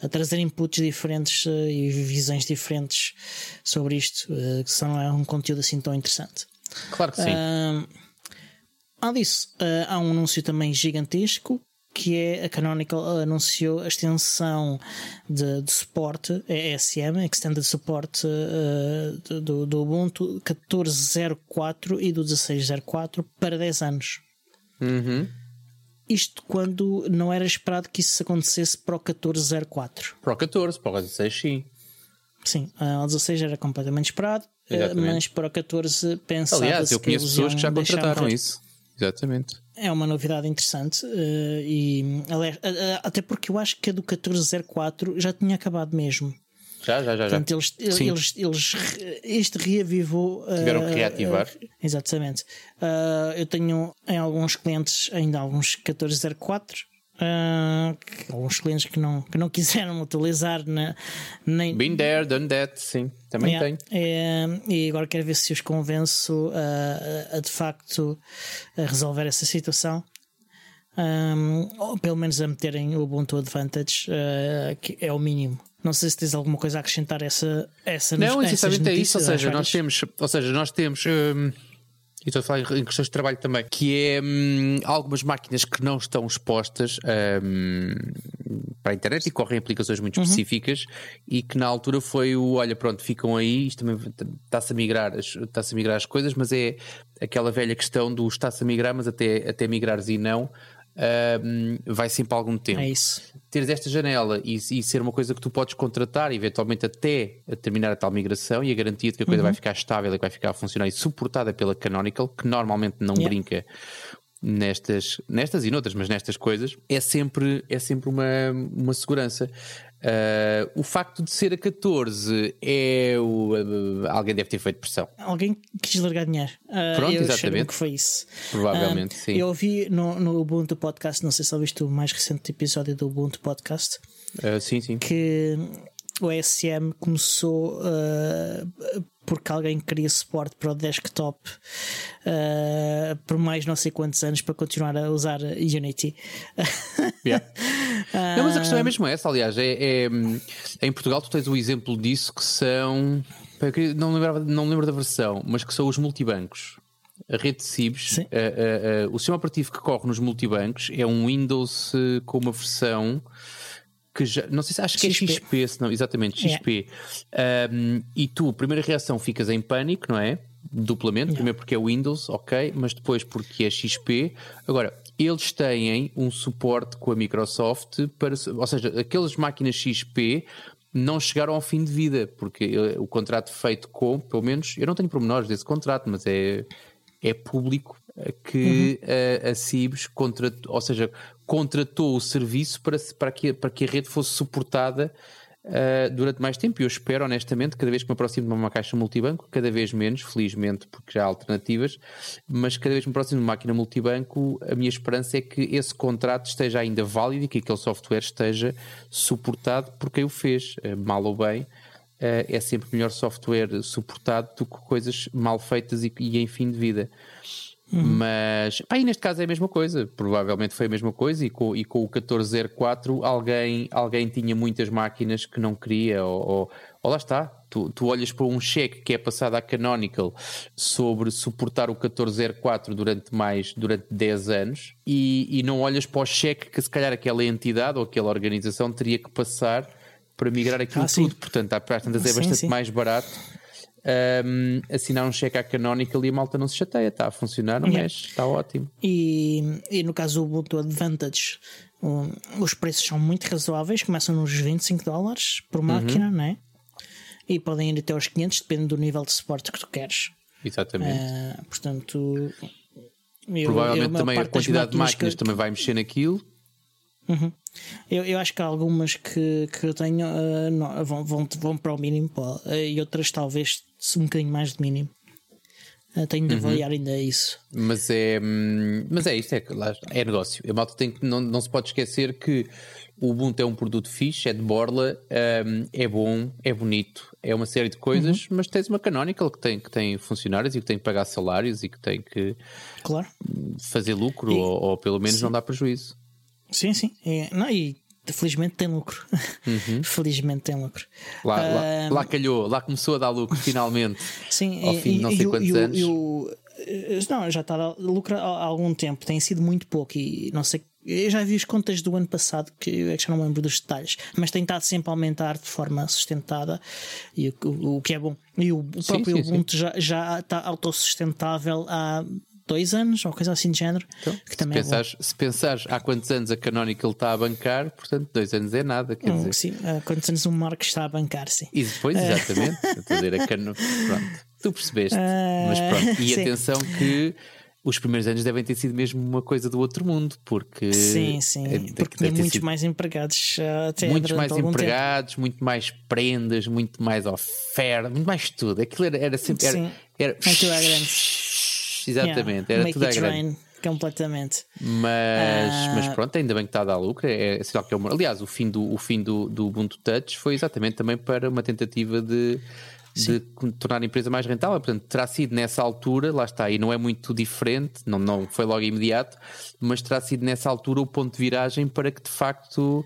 a trazer inputs diferentes eh, e visões diferentes sobre isto, eh, que só não é um conteúdo assim tão interessante. Claro que sim. Ahm, além disso, ah, há um anúncio também gigantesco que é a Canonical anunciou a extensão de, de suporte ESM, Extended Support ah, do, do Ubuntu 14.04 e do 16.04 para 10 anos. Uhum. Isto quando não era esperado que isso acontecesse para o 14.04. Para o 14, para o 16, sim. Sim, ah, o 16 era completamente esperado, Exatamente. mas para o 14 pensava Aliás, eu conheço pessoas que já contrataram isso. Exatamente. É uma novidade interessante eh, e a- até porque eu acho que a do 1404 já tinha acabado mesmo. Já, já, já. já. Portanto, eles, eles, eles este reavivou. eh, Tiveram que reativar. eh, exatamente. Ah, eu tenho em alguns clientes ainda alguns 1404. Ah, que- alguns clientes que não, que não (laughs) quiseram utilizar na, nem, Been there, done that, sim. Também Yeah. tenho. É, e agora quero ver se os convenço a, a- a, de facto a resolver essa situação. Um, ou pelo menos a meterem o Ubuntu Advantage, uh, que é o mínimo. Não sei se tens alguma coisa a acrescentar a essa, essa Não, essas essencialmente é isso. Ou seja, nós temos, ou seja, nós temos. hum, e estou a falar em questões de trabalho também, que é hum, algumas máquinas que não estão expostas hum, para a internet e correm aplicações muito Uhum. específicas e que na altura foi o olha, pronto, ficam aí, isto também está-se a migrar, as- está-se a migrar as coisas, mas é aquela velha questão do está-se a migrar, mas até, até migrares e não. Hum, vai sempre algum tempo É isso. teres esta janela e, e ser uma coisa que tu podes contratar, eventualmente até a terminar a tal migração e a garantia de que a coisa vai ficar estável e que vai ficar a funcionar e suportada pela Canonical, que normalmente não Yeah. brinca nestas, nestas e noutras, mas nestas coisas, é sempre, é sempre uma, uma segurança. Ah, o facto de ser a 14 é o, ah, alguém deve ter feito pressão. Alguém quis largar dinheiro. Uh, Pronto, eu exatamente. que foi isso. Provavelmente, Ah, sim. Eu ouvi no, no Ubuntu Podcast, não sei se ouviste o mais recente episódio do Ubuntu Podcast. Ah, sim, sim. que o ESM começou uh, porque alguém queria suporte para o desktop uh, por mais não sei quantos anos para continuar a usar Unity. (laughs) Yeah. Não, mas a questão é mesmo essa, aliás, é, é, em Portugal tu tens o exemplo disso que são não, lembrava, não lembro da versão, mas que são os multibancos. A rede de CIBs, o sistema operativo que corre nos multibancos é um Windows com uma versão que já, não sei se acho que é XP. XP, se não, exatamente, É. XP. Um, e tu, primeira reação, ficas em pânico, não é? duplamente. Primeiro porque é Windows, ok, mas depois porque é XP. Agora, eles têm um suporte com a Microsoft para, ou seja, aquelas máquinas XP não chegaram ao fim de vida, porque eh, o contrato feito com, pelo menos, eu não tenho pormenores desse contrato, mas é, é público que uhum. a, a Cibes contratou, ou seja, contratou o serviço para, para, que, para que a rede fosse suportada uh, durante mais tempo. E eu espero, honestamente, cada vez que me aproximo de uma caixa multibanco, cada vez menos, felizmente, porque já há alternativas, mas cada vez que me aproximo de uma máquina multibanco, a minha esperança é que esse contrato esteja ainda válido e que aquele software esteja suportado por quem o fez, uh, mal ou bem. Uh, é sempre melhor software suportado do que coisas mal feitas e, e em fim de vida. Uhum. Mas, pá, e neste caso é a mesma coisa. Provavelmente foi a mesma coisa. E com, e com o 1404, alguém, alguém tinha muitas máquinas que não queria, ou, ou, ou lá está. Tu, tu olhas para um cheque que é passado à Canonical sobre suportar o 1404 durante mais durante 10 anos e, e não olhas para o cheque que se calhar aquela entidade ou aquela organização teria que passar para migrar aquilo ah, tudo. Sim. Portanto, às tantas é bastante sim. mais barato um, assinar um cheque à Canonical e a malta não se chateia, está a funcionar, yeah. mexe, está ótimo. E, e no caso do Ubuntu Advantage, um, os preços são muito razoáveis, começam nos 25 dólares por máquina, uhum. né? E podem ir até aos 500, depende do nível de suporte que tu queres. Exatamente. Uh, portanto, eu, provavelmente eu, também a quantidade de máquinas que... também vai mexer naquilo. Uhum. Eu, eu acho que há algumas que, que eu tenho uh, não, vão, vão, vão para o mínimo uh, e outras talvez um bocadinho mais de mínimo. Uh, tenho de uhum. avaliar ainda isso. Mas é, hum, mas é isto, é, é negócio. A malta tem que, não, não se pode esquecer que o Ubuntu é um produto fixe, é de borla, um, é bom, é bonito, é uma série de coisas, uhum. mas tens uma Canonical que tem, que tem funcionários e que tem que pagar salários e que tem que claro. fazer lucro e, ou, ou, pelo menos sim. não dá prejuízo. Sim, sim. É, não, e felizmente tem lucro. Uhum. (laughs) felizmente tem lucro. Lá, lá, lá, calhou, lá começou a dar lucro finalmente. (laughs) Sim, ao fim de não sei quantos eu, anos. Eu, eh, não, já está a lucro há algum tempo, tem sido muito pouco e não sei. Eu já vi as contas do ano passado, que eu é já não lembro dos detalhes, mas tem estado sempre a aumentar de forma sustentada, e o, o, o que é bom. E o, o próprio sim, sim, Ubuntu sim. Já, já está autossustentável há dois anos ou coisa assim de género. Então, que também se, pensares, é se pensares há quantos anos a Canonical está a bancar, portanto, dois anos é nada. Quer hum, dizer. Sim, há quantos anos o Mark está a bancar, sim. E depois, eh, exatamente. (laughs) A dizer, a Pronto, tu percebeste. Uh, mas pronto, e sim. atenção que os primeiros anos devem ter sido mesmo uma coisa do outro mundo, porque. Sim, sim. É, porque tinha muitos mais empregados. Até muitos mais empregados, tempo. muito mais prendas, muito mais oferta, muito mais tudo. Aquilo era, era sempre. Era, sim. era... Aquilo era grande exatamente. Yeah, era tudo a grande. completamente. Mas, uh... mas pronto, ainda bem que está a dar lucro. É, é sinal que é uma... Aliás, o fim, do, o fim do, do Ubuntu Touch foi exatamente também para uma tentativa de, de tornar a empresa mais rentável. Portanto, terá sido nessa altura, lá está, e não é muito diferente, não, não foi logo imediato, mas terá sido nessa altura o ponto de viragem para que de facto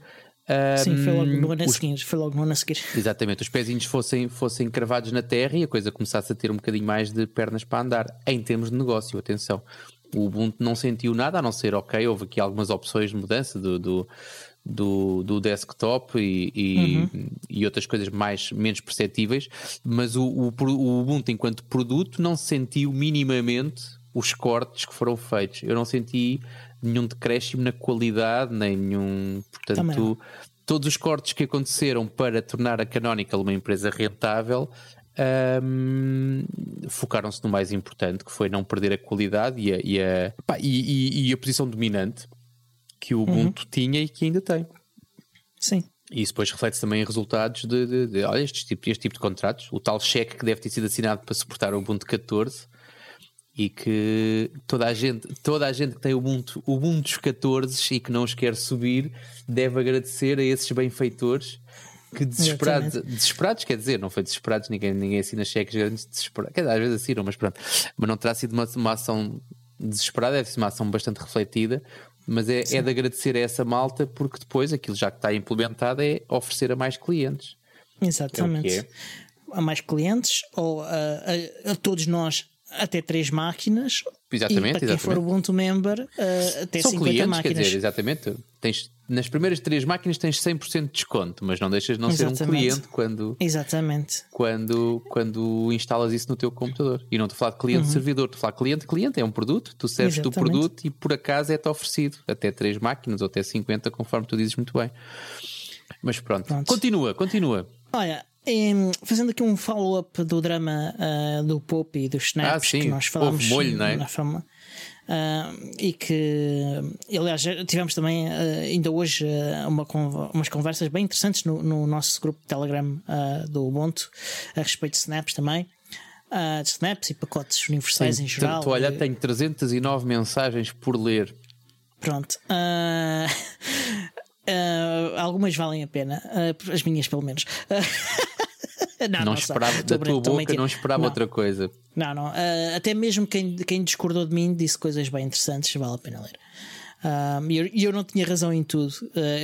Sim, foi logo no ano a seguir. Foi logo no ano a seguir. Exatamente, os pezinhos fossem, fossem cravados na terra e a coisa começasse a ter um bocadinho mais de pernas para andar, em termos de negócio, atenção. O Ubuntu não sentiu nada, a não ser, ok, houve aqui algumas opções de mudança do, do, do, do desktop e, e, uhum. e, outras coisas mais, menos perceptíveis, mas o, o, o Ubuntu, enquanto produto, não sentiu minimamente os cortes que foram feitos. Eu não senti nenhum decréscimo na qualidade, nem nenhum. Portanto, todos os cortes que aconteceram para tornar a Canonical uma empresa rentável um, focaram-se no mais importante, que foi não perder a qualidade e a, e a, pá, e, e, a posição dominante que o Ubuntu uhum. tinha e que ainda tem. Sim. E isso depois reflete-se também em resultados de, de, de olha, este tipo, este tipo de contratos. O tal cheque que deve ter sido assinado para suportar o Ubuntu 14 e que toda a gente, toda a gente que tem o Ubuntu, Ubuntu 14 e que não os quer subir deve agradecer a esses benfeitores que desesperados, desesperados quer dizer, não foi desesperados, ninguém, ninguém assina cheques grandes desesperados, quer dizer, às vezes assinam, mas pronto, mas não terá sido uma, uma ação desesperada, deve ser uma ação bastante refletida, mas é, é de agradecer a essa malta porque depois aquilo já que está implementado é oferecer a mais clientes. Exatamente. É é. A mais clientes ou a, a, a todos nós até três máquinas. Exatamente, e para quem exatamente. for Ubuntu member, uh, até São 50 clientes, máquinas. quer dizer, exatamente. Tens, nas primeiras três máquinas tens 100% de desconto, mas não deixas de não ser um Exatamente. cliente quando, Exatamente. quando, quando instalas isso no teu computador. E não estou a falar de cliente-servidor, estou a falar de cliente-cliente, é um produto, tu serves do Exatamente. produto e por acaso é-te oferecido até três máquinas ou até 50, conforme tu dizes muito bem. Mas pronto, Pronto. continua, continua. Olha, fazendo aqui um follow-up do drama ah, do Pope e dos snaps Ah, sim. que nós falámos molho, não é? na fama. ah, e que, aliás, tivemos também ah, ainda hoje uma, conv- umas conversas bem interessantes no, no nosso grupo de Telegram do Ubuntu a respeito de snaps também, de snaps e pacotes universais em geral. Estou a olhar, E- tenho 309 mensagens por ler. Pronto. (laughs) Algumas valem a pena, as minhas pelo menos. (laughs) não, Não, esperava, da tua boca, não esperava Não. outra coisa. Não, não. Ah, até mesmo quem, quem discordou de mim disse coisas bem interessantes, vale a pena ler. Ah, E eu, eu não tinha razão em tudo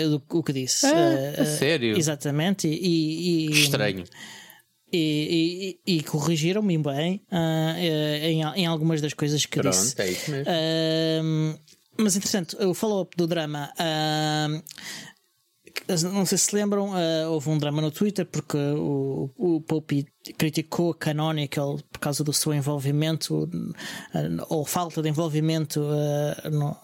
do- o que disse. Ah, a sério? Exatamente. E, e- Estranho. E, e- e corrigiram-me bem eh, em, em algumas das coisas que disse. Pronto, é isso mesmo. Mas interessante, o follow-up do drama. Não sei se lembram, ah, houve um drama no Twitter porque o, o Pope criticou a Canonical por causa do seu envolvimento ah, ou falta de envolvimento ah, no,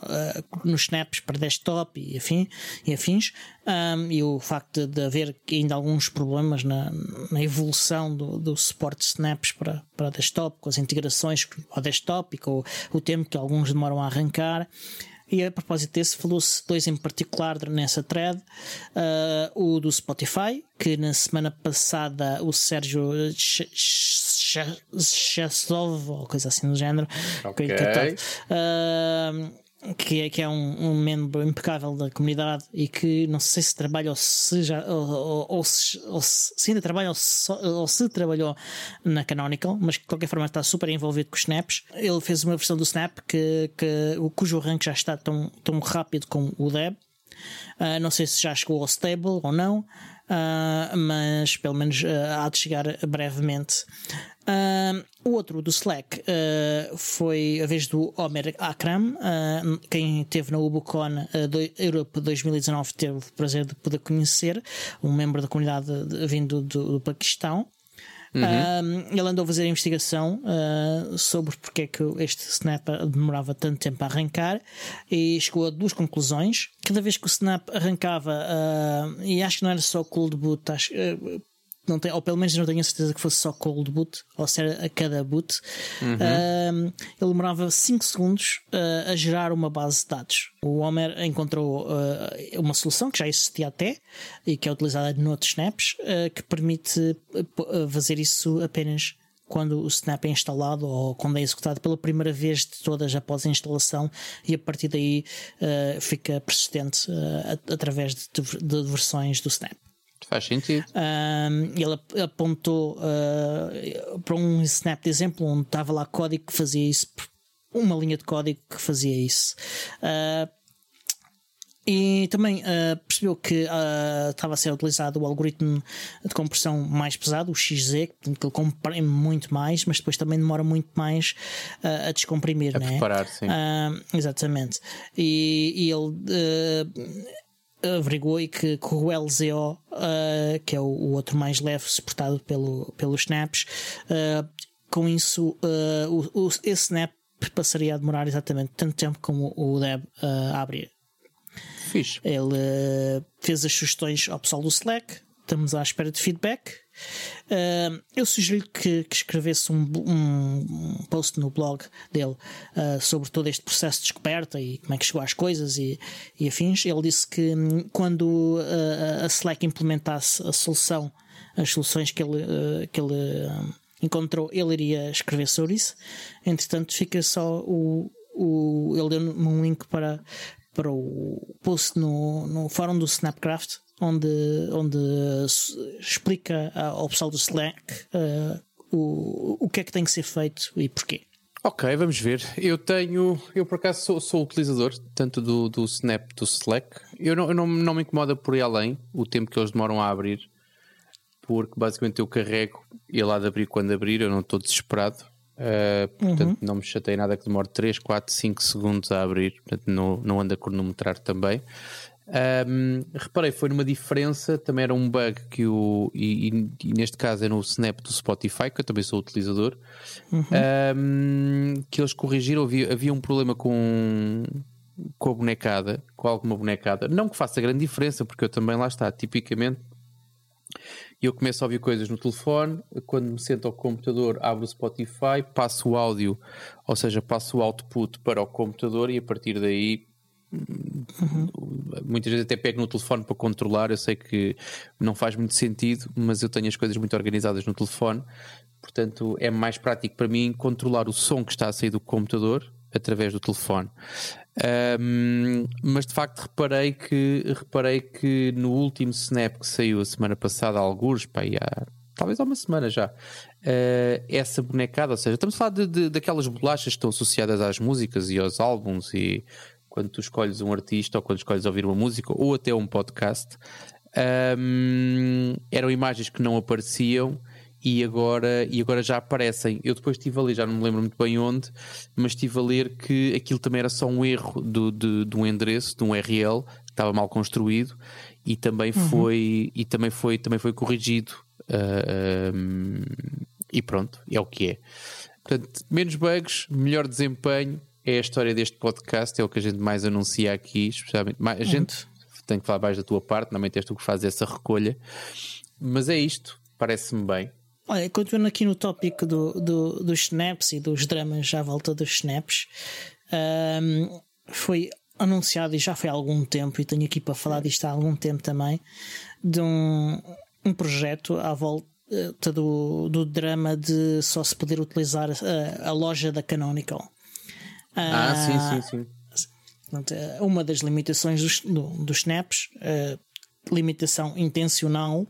nos snaps para desktop e, afim, e afins, Ahm, e o facto de, de haver ainda alguns problemas na, na evolução do, do suporte de snaps para, para desktop, com as integrações ao desktop e com o, o tempo que alguns demoram a arrancar. E a propósito desse, falou-se dois em particular nessa thread: Ah, o do Spotify, que na semana passada o Sérgio Ch- Ch- Chasov, ou coisa assim do género, Ok. coitado, ah, que é, que é um, um membro impecável da comunidade e que não sei se trabalha ou se já ou, ou- se, ou se- ainda trabalha ou se, ou se trabalhou na Canonical, mas que de qualquer forma está super envolvido com os snaps. Ele fez uma versão do Snap que, que, cujo rank já está tão, tão rápido como o Deb. Ah, não sei se já chegou ao stable ou não, ah, mas pelo menos ah, há de chegar brevemente. Ah, o outro do Slack ah, foi a vez do Homer Akram. ah, quem esteve na UbuCon ah, do Europe 2019 teve o prazer de poder conhecer um membro da comunidade de- vindo do, do Paquistão. Ah, ele andou a fazer a investigação ah, sobre porque é que este Snap demorava tanto tempo a arrancar e chegou a duas conclusões. Cada vez que o Snap arrancava, ah, e acho que não era só cold boot, acho, ah, não tem, ou pelo menos não tenho a certeza que fosse só cold boot, ou se era a cada boot, ah, ele demorava 5 segundos ah, a gerar uma base de dados. O Homer encontrou ah, uma solução que já existia até e que é utilizada noutros snaps ah, que permite fazer isso apenas quando o snap é instalado ou quando é executado pela primeira vez de todas após a instalação e a partir daí fica persistente at- através de, de versões do snap. Faz sentido. Um, ele ap- apontou uh, para um snap de exemplo onde estava lá código que fazia isso, uma linha de código que fazia isso. Uh, e também uh, percebeu que uh, estava a ser utilizado o algoritmo de compressão mais pesado, o XZ, portanto, que ele comprime muito mais, mas depois também demora muito mais uh, a descomprimir, A né? preparar, sim. Exatamente. E, e ele averigou e que, que o LZO, ah, que é o, o outro mais leve, suportado pelo, pelos snaps, ah, com isso ah, o, o- esse snap passaria a demorar exatamente tanto tempo como o Deb ah, a abrir. Fixe. Ele fez as sugestões ao pessoal do Slack. Estamos à espera de feedback. Eh, eu sugiro que, que escrevesse um, um- post no blog dele eh, sobre todo este processo de descoberta e como é que chegou às coisas e, e afins. Ele disse que hum, quando eh, a Slack implementasse a solução, as soluções que ele, eh, que ele encontrou, ele iria escrever sobre isso. Entretanto, fica só o, o ele deu-me um link para, para o post no, no fórum do Snapcraft, onde, onde explica ao pessoal do Slack eh, o, o que é que tem que ser feito e porquê. Ok, vamos ver. Eu tenho. Eu por acaso sou, sou utilizador tanto do, do Snap do Slack. Eu não, eu não, não me incomoda por ir além o tempo que eles demoram a abrir, porque basicamente eu carrego e lá de abrir quando abrir, eu não estou desesperado. Uh, portanto, uhum. não me chatei nada que demore 3, 4, 5 segundos a abrir. Portanto, não, não anda a cronometrar também. Um, reparei, foi numa diferença, também era um bug que o. E, e, e, neste caso é no Snap do Spotify, que eu também sou utilizador, uhum. um, que eles corrigiram. Havia, havia um problema com, com a bonecada, com alguma bonecada. Não que faça grande diferença, porque eu também lá está, tipicamente. Eu começo a ouvir coisas no telefone, quando me sento ao computador, abro o Spotify, passo o áudio, ou seja, passo o output para o computador e a partir daí Uhum. Muitas vezes até pego no telefone para controlar. Eu sei que não faz muito sentido, mas eu tenho as coisas muito organizadas no telefone, portanto é mais prático para mim controlar o som que está a sair do computador através do telefone. Um, mas de facto reparei que reparei que no último snap que saiu a semana passada, alguns, pá, há, talvez há uma semana já, uh, essa bonecada, ou seja, estamos a falar de, de, daquelas bolachas que estão associadas às músicas e aos álbuns e quando tu escolhes um artista ou quando escolhes ouvir uma música ou até um podcast, um, eram imagens que não apareciam e agora, e agora já aparecem. Eu depois estive a ler, já não me lembro muito bem onde, mas estive a ler que aquilo também era só um erro do, de, de um endereço, de um URL, que estava mal construído e também uhum. foi, e também foi, também foi corrigido. Uh, um, e pronto, é o que é. Portanto, menos bugs, melhor desempenho é a história deste podcast, é o que a gente mais anuncia aqui, especialmente. Mais, a gente tem que falar mais da tua parte, normalmente és tu que fazes essa recolha, mas é isto, parece-me bem. Olha, continuando aqui no tópico do, do, dos snaps e dos dramas à volta dos snaps, um, foi anunciado e já foi há algum tempo, e tenho aqui para falar disto há algum tempo também, de um, um projeto à volta do, do drama de só se poder utilizar a, a loja da Canonical. Ah, sim, ah, sim, sim. Eh, uma das limitações dos, dos snaps, uh, limitação intencional,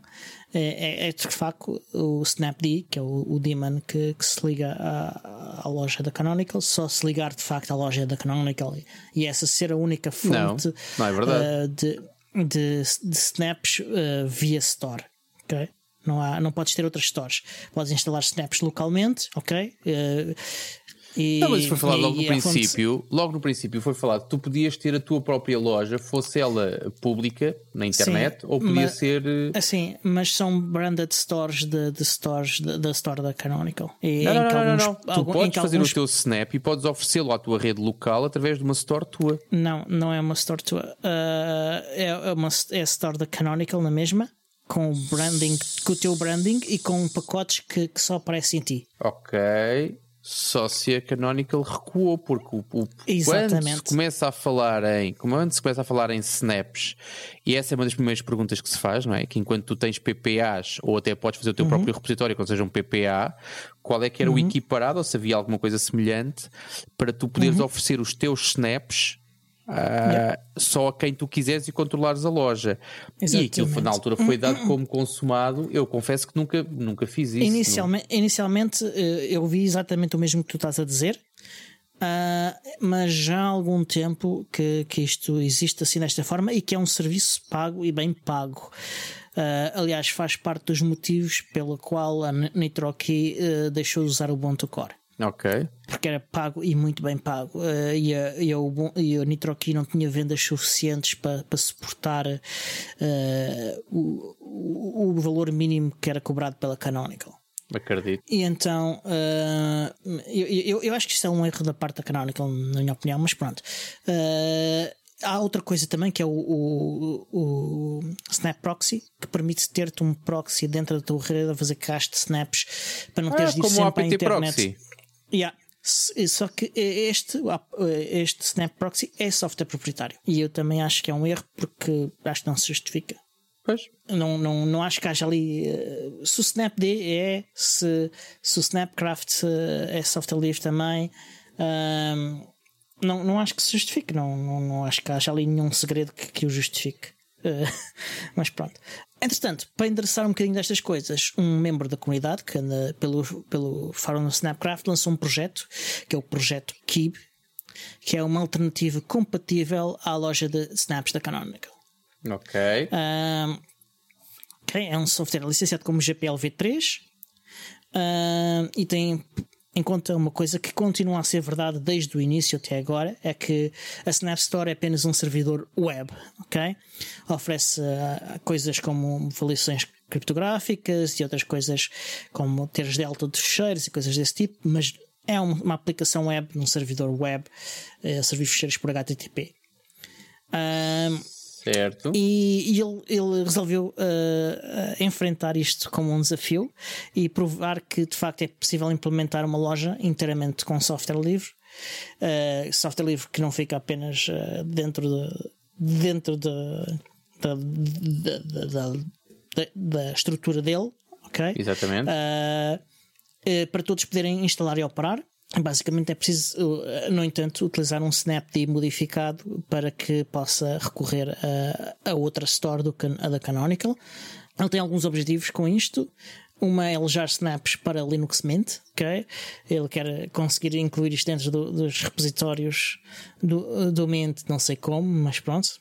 é, é, é, de facto o Snapd, que é o, o daemon que, que, se liga à, à, loja da Canonical, só se ligar de facto à loja da Canonical e essa ser a única fonte não, não é uh, de, de, de, snaps uh, via store. Okay? Não, há, não podes ter outras stores. Podes instalar snaps localmente, ok? Uh, e, não, mas foi falado logo no princípio, fonte... logo no princípio foi falado que tu podias ter a tua própria loja, fosse ela pública na internet, Sim, ou podia mas, ser. Eh, assim, mas são branded stores de, de stores da store da Canonical. E não, não, não, alguns, não. Tu podes fazer alguns... o teu snap e podes oferecê-lo à tua rede local através de uma store tua. Não, não é uma store tua. Uh, é, uma, é a store da Canonical na mesma com o branding, com o teu branding e com pacotes que, que só aparecem em ti. Ok. Só se a Canonical recuou, porque o, o quando se começa a falar em quando se começa a falar em snaps, e essa é uma das primeiras perguntas que se faz, não é? Que enquanto tu tens PPAs, ou até podes fazer o teu uhum. próprio repositório, quando seja um PPA, qual é que era uhum. o equiparado, ou se havia alguma coisa semelhante, para tu poderes uhum. oferecer os teus snaps yeah. só a quem tu quiseres e controlares a loja. Exatamente. E aquilo na altura foi dado como consumado. Eu confesso que nunca, nunca fiz isso. Inicialmente, não... inicialmente eh, eu vi exatamente o mesmo que tu estás a dizer. Uh, mas já há algum tempo que, que isto existe assim desta forma e que é um serviço pago e bem pago. Uh, aliás, faz parte dos motivos pelo qual a NitroKey uh, deixou de usar o Ubuntu Core. Ok. Porque era pago e muito bem pago. Uh, e, a, e, a, e NitroKey não tinha vendas suficientes para, para suportar uh, o, o, o, valor mínimo que era cobrado pela Canonical. Acredito. E então, uh, eu, eu, eu, acho que isto é um erro da parte da Canonical, na minha opinião, mas pronto. há outra coisa também que é o, o, o Snap Proxy, que permite ter-te um proxy dentro da tua rede a fazer cast de snaps para não ah, teres de ir sempre à internet. Proxy. Yeah. Só que este, este Snap Proxy é software proprietário. E eu também acho que é um erro porque acho que não se justifica. Pois. Não, não, não acho que haja ali. Eh, se o Snapd é, se, se o Snapcraft eh, é software livre também, um, não, não acho que se justifique. Não, não, não acho que haja ali nenhum segredo que, que o justifique. Uh, (laughs) mas pronto. Entretanto, para endereçar um bocadinho destas coisas, um membro da comunidade que anda pelo, pelo fórum no Snapcraft lançou um projeto, que é o projeto Kib, que é uma alternativa compatível à loja de snaps da Canonical. Ok. Um, é um software licenciado como GPL v3 um, e tem em conta uma coisa que continua a ser verdade desde o início até agora: é que a Snap Store é apenas um servidor web, ok? Oferece uh, coisas como validações criptográficas e outras coisas como teres delta de fecheiros e coisas desse tipo, mas é uma aplicação web num servidor web a servir fecheiros por HTTP. Certo. E, e ele, ele, resolveu uh, enfrentar isto como um desafio e provar que de facto é possível implementar uma loja inteiramente com software livre. Uh, software livre que não fica apenas uh, dentro de, dentro de, da, estrutura dele, ok? Exatamente. para todos poderem instalar e operar. Basicamente é preciso, eh, no entanto, utilizar um Snapd modificado para que possa recorrer a, a outra store do, a da Canonical. Ele tem alguns objetivos com isto. Uma é alojar snaps para Linux Mint, ok? Ele quer conseguir incluir isto dentro do, dos repositórios do, do Mint, não sei como, mas pronto.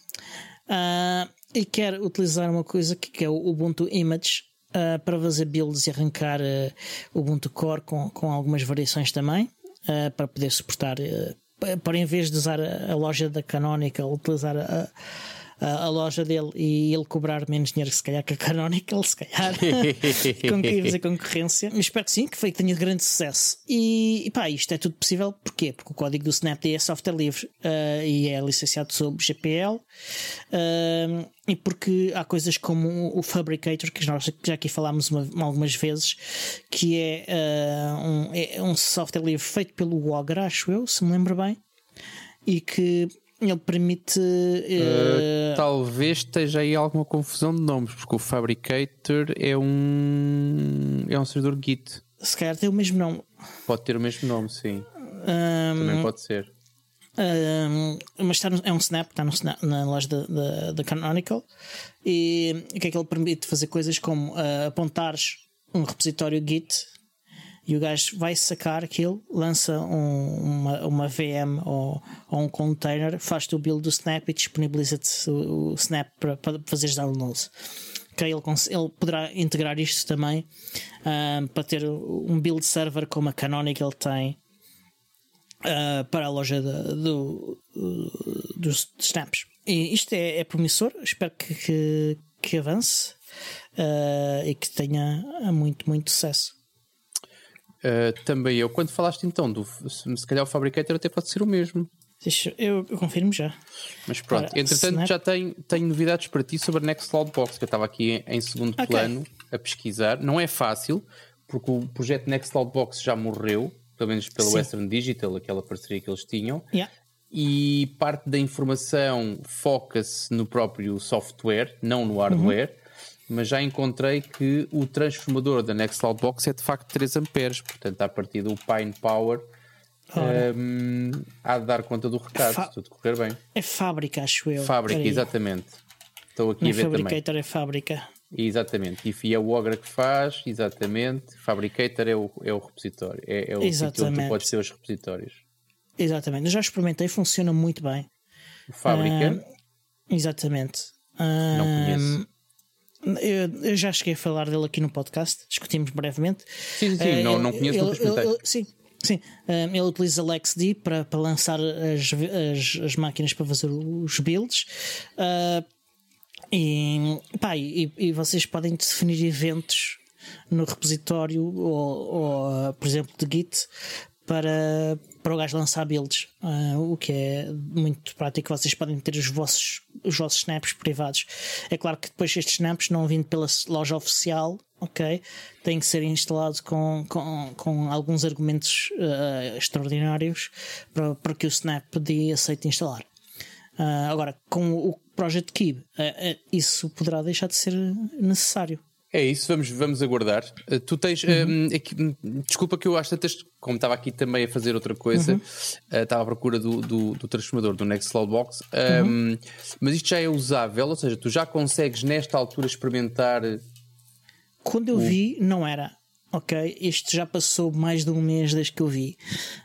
Uh, e quer utilizar uma coisa que, que é o Ubuntu Image uh, para fazer builds e arrancar uh, Ubuntu Core com, com algumas variações também uh, para poder suportar. Uh, para em vez de usar a, loja da Canonical, utilizar a, a, loja dele e ele cobrar menos dinheiro, se calhar, que a Canonical, se calhar, (laughs) com que fazer concorrência. Mas espero que sim, que foi que tenha grande sucesso. E, e pá, isto é tudo possível, porquê? Porque o código do Snapd é software livre uh, e é licenciado sob GPL. Uh, e porque há coisas como o Fabricator, que nós já aqui falámos uma, algumas vezes, que é, uh, um, é um software livre feito pelo Ogre, acho eu, se me lembro bem, e que ele permite. Uh, uh, talvez esteja aí alguma confusão de nomes, porque o Fabricator é um. é um servidor Git. Se calhar tem o mesmo nome. Pode ter o mesmo nome, sim. Um, Também pode ser. Um, mas está no, é um Snap, está no, na loja da, da, Canonical. E o que é que ele permite fazer coisas como uh, apontares um repositório Git e o gajo vai sacar aquilo, lança um, uma, uma VM ou, ou um container, faz-te o build do Snap e disponibiliza-te o, o, Snap para, para fazeres downloads. Okay, ele, ele poderá integrar isto também uh, para ter um build server como a Canonical tem uh, para a loja de, do, dos snaps. E isto é, é promissor, espero que, que, que avance uh, e que tenha muito, muito sucesso. Uh, também eu, quando falaste então do se calhar o Fabricator até pode ser o mesmo. Deixa, eu, eu confirmo já. Mas pronto, Ora, entretanto já tenho, tenho novidades para ti sobre a Nextcloud Box, que eu estava aqui em, em segundo okay. plano a pesquisar. Não é fácil, porque o projeto Nextcloud Box já morreu, pelo menos pela Sim. Western Digital, aquela parceria que eles tinham. Yeah. E parte da informação foca-se no próprio software, não no hardware. Uhum. Mas já encontrei que o transformador da Nextcloud Box é de facto 3 amperes, portanto, a partir do Pine Power, um, há de dar conta do recado, se tudo correr bem. É fábrica, acho eu. Fábrica, exatamente. Estou aqui Não a ver também. Fabricator é fábrica. Exatamente, e é o Ogra que faz, exatamente. Fabricator é o, é o repositório, é, é o sítio onde tu podes ter os repositórios. Exatamente, eu já experimentei, funciona muito bem. O Fábrica? Uh, exatamente. Uh, Não conheço. Eu, eu, já cheguei a falar dele aqui no podcast, discutimos brevemente. Sim, sim. Uh, não, não conheço, ele, ele, ele, Sim, sim. ele utiliza LexD para, para lançar as, as, as, máquinas para fazer os builds. Uh, e, pá, e, e, vocês podem definir eventos no repositório ou, ou por exemplo, de Git para, para o gajo lançar builds, uh, o que é muito prático. Vocês podem ter os vossos, os vossos snaps privados. É claro que depois estes snaps não vindo pela loja oficial, ok? Têm que ser instalados com, com, com alguns argumentos uh, extraordinários para, para que o Snap de aceite instalar. Uh, agora, com o Project Key, isso poderá deixar de ser necessário. É isso, vamos, vamos aguardar. tu tens. Uhum. Aqui, desculpa que eu acho tantas. Como estava aqui também a fazer outra coisa, uhum. estava à procura do, do, do, transformador do Nextcloud Box. Uhum. Um, mas isto já é usável, ou seja, tu já consegues nesta altura experimentar. Quando eu o... vi, não era ok, isto já passou mais de um mês desde que eu vi.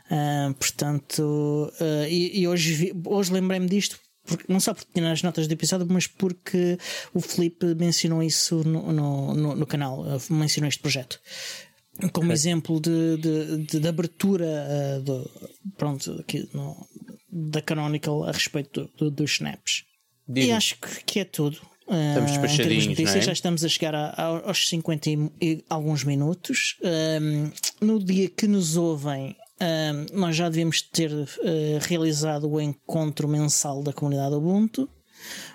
Uh, portanto, uh, e, e, hoje, hoje lembrei-me disto porque, não só porque tinha nas notas do episódio, mas porque o Felipe mencionou isso no, no, no, no canal, mencionou este projeto. como okay. exemplo de, de, de, de abertura uh, do, pronto, aqui no, da Canonical a respeito do, do, dos snaps. E acho que, que é tudo. Estamos uh, despachadinhos, notícias, é? já estamos a chegar a, a, aos 50 e, e alguns minutos. Um, no dia que nos ouvem, um, nós já devemos ter uh, realizado o encontro mensal da comunidade Ubuntu.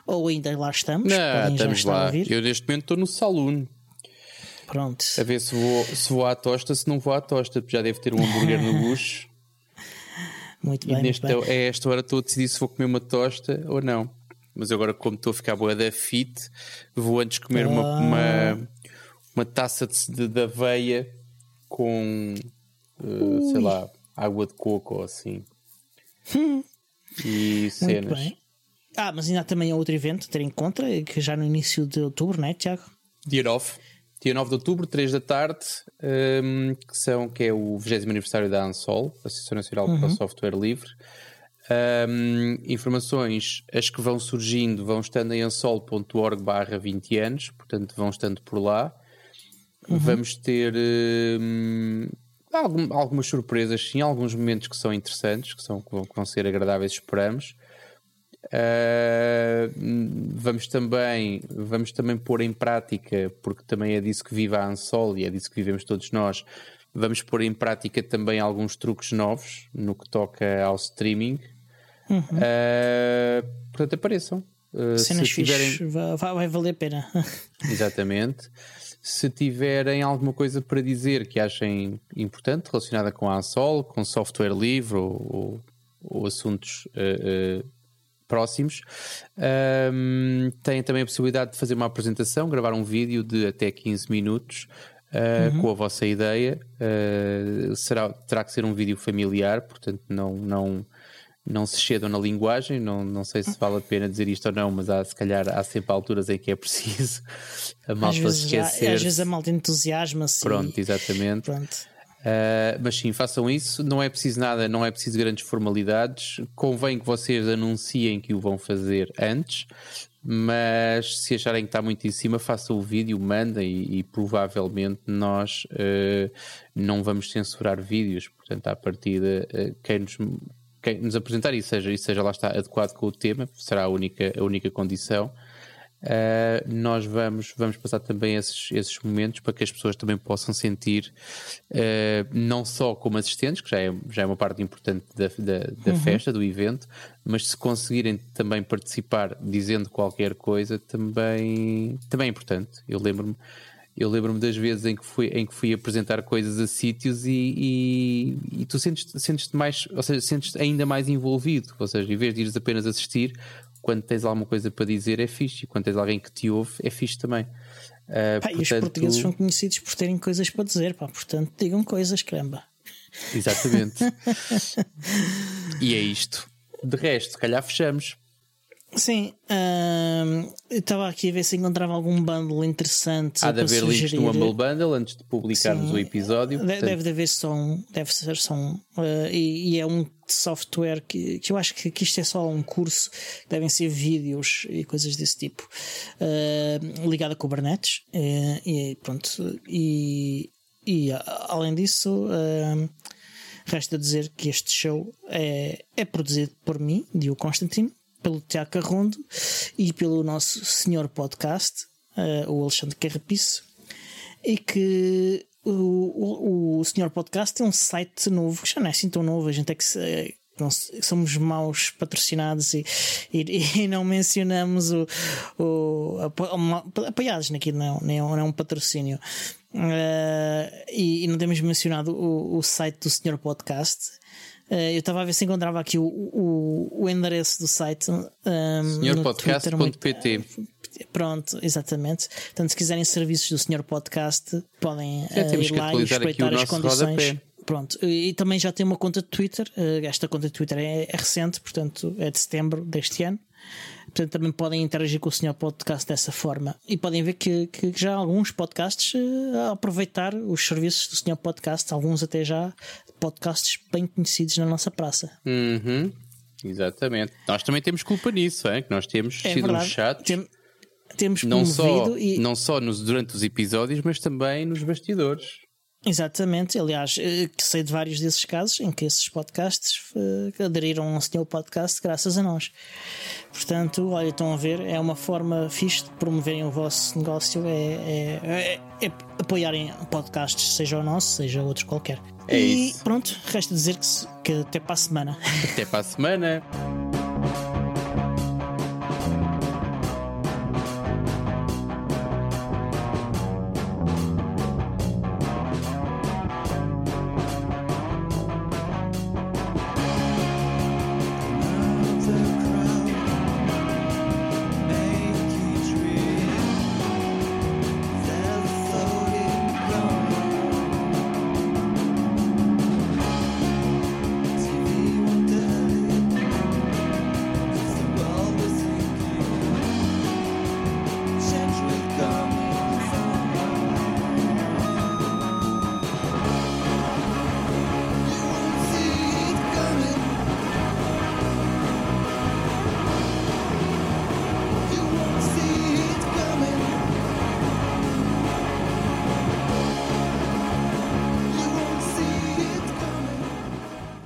Ou ainda lá estamos? Não, estamos lá. Eu neste momento estou no saloon. Pronto. A ver se vou, se vou à tosta, se não vou à tosta, já deve ter um hambúrguer no bucho. (laughs) Muito bem. E muito bem. É esta hora estou a decidir se vou comer uma tosta ou não. Mas agora, como estou a ficar boa da fit, vou antes comer ah. uma, uma, uma, taça de, de aveia com, uh, sei lá, água de coco ou assim. Hum. (laughs) E cenas. Ah, mas ainda há também outro evento a ter em conta, que já no início de outubro, não é, Tiago? Dia 9. Dia 9 de outubro, 3 da tarde, um, que, são, que é o 20 aniversário da ANSOL, Associação Nacional uhum. para o Software Livre. Um, informações, as que vão surgindo, vão estando em ansol.org barra 20 anos, portanto vão estando por lá. Uhum. Vamos ter um, algum, algumas surpresas, sim, alguns momentos que são interessantes, que, são, que, vão, que vão ser agradáveis, esperamos. Uh, vamos também vamos também pôr em prática, porque também é disso que vive a Ansol e é disso que vivemos todos nós. Vamos pôr em prática também alguns truques novos no que toca ao streaming. Uhum. Uh, portanto, apareçam. Uh, Cenas se tiverem... vai, vai valer a pena. (laughs) Exatamente. Se tiverem alguma coisa para dizer que achem importante relacionada com a Ansol, com software livre ou, ou, ou assuntos uh, uh, próximos. Um, tem também a possibilidade de fazer uma apresentação, gravar um vídeo de até 15 minutos. Uh, uhum. Com a vossa ideia, uh, será, terá que ser um vídeo familiar, portanto, não, não, não se cedam na linguagem. Não, não sei se vale a pena dizer isto ou não, mas há, se calhar há sempre alturas em que é preciso (laughs) a malta esquecer. Às vezes a malta entusiasma-se. Pronto, exatamente. Pronto. Uh, mas sim, façam isso. Não é preciso nada, não é preciso grandes formalidades. Convém que vocês anunciem que o vão fazer antes, mas se acharem que está muito em cima, façam o vídeo, mandem e, e provavelmente nós uh, não vamos censurar vídeos. Portanto, à partida, uh, quem nos, quem nos apresentar e seja, e seja lá está adequado com o tema, será a única, a única condição. Uh, nós vamos, vamos passar também esses, esses momentos para que as pessoas também possam sentir, uh, não só como assistentes, que já é, já é uma parte importante da, da, da uhum. festa, do evento, mas se conseguirem também participar dizendo qualquer coisa, também, também é importante. Eu lembro-me. Eu lembro-me das vezes em que fui, em que fui apresentar coisas a sítios e, e, e tu sentes-te sentes mais, ou seja, sentes ainda mais envolvido. Ou seja, em vez de ires apenas assistir, quando tens alguma coisa para dizer é fixe, e quando tens alguém que te ouve é fixe também. Uh, pá, portanto... E os portugueses são conhecidos por terem coisas para dizer, pá, portanto digam coisas, caramba. Exatamente. (laughs) e é isto. De resto, se calhar fechamos. Sim, eu estava aqui a ver se encontrava algum bundle interessante. Há de haver links no Humble Bundle antes de publicarmos Sim, o episódio. Portanto... Deve haver só um, deve ser só um. Uh, e, e, é um software que, que eu acho que, que isto é só um curso, devem ser vídeos e coisas desse tipo, uh, ligado a Kubernetes. Uh, e pronto, e, e além disso. Resta dizer que este show é, é produzido por mim, Diogo Constantino, pelo Tiago Carrondo e pelo nosso senhor podcast, uh, o Alexandre Carrapiço, e que o, o, o senhor podcast tem um site novo, que já não é assim tão novo, a gente é que se, não, somos maus patrocinados e, e, (laughs) e, não mencionamos o, o apoiados naquilo, não, não é um patrocínio. Uh, e, e, não temos mencionado o, o site do Senhor Podcast Uh, eu estava a ver se encontrava aqui o, o, o endereço do site. Um, Senhorpodcast.pt Pronto, exatamente. Portanto, se quiserem serviços do Senhor Podcast, podem uh, ir lá e respeitar as condições. Rodapé. Pronto, e também já tem uma conta de Twitter. Uh, esta conta de Twitter é, é recente, portanto, é de setembro deste ano. Portanto, também podem interagir com o Senhor Podcast dessa forma. E podem ver que, que já alguns podcasts uh, a aproveitar os serviços do Senhor Podcast, alguns até já podcasts bem conhecidos na nossa praça. Uhum. Exatamente. Nós também temos culpa nisso, é? que nós temos é sido verdade. uns chatos. Tem, temos não só, e... não só nos, durante os episódios, mas também nos bastidores. Exatamente, aliás, eh, que sei de vários desses casos em que esses podcasts uh, aderiram ao senhor podcast graças a nós. Portanto, olha, estão a ver, é uma forma fixe de promoverem o vosso negócio, é, é, é, é apoiarem podcasts, seja o nosso, seja outro qualquer. É e isso. pronto, resta dizer que, que até para a semana. Até para a semana. (laughs)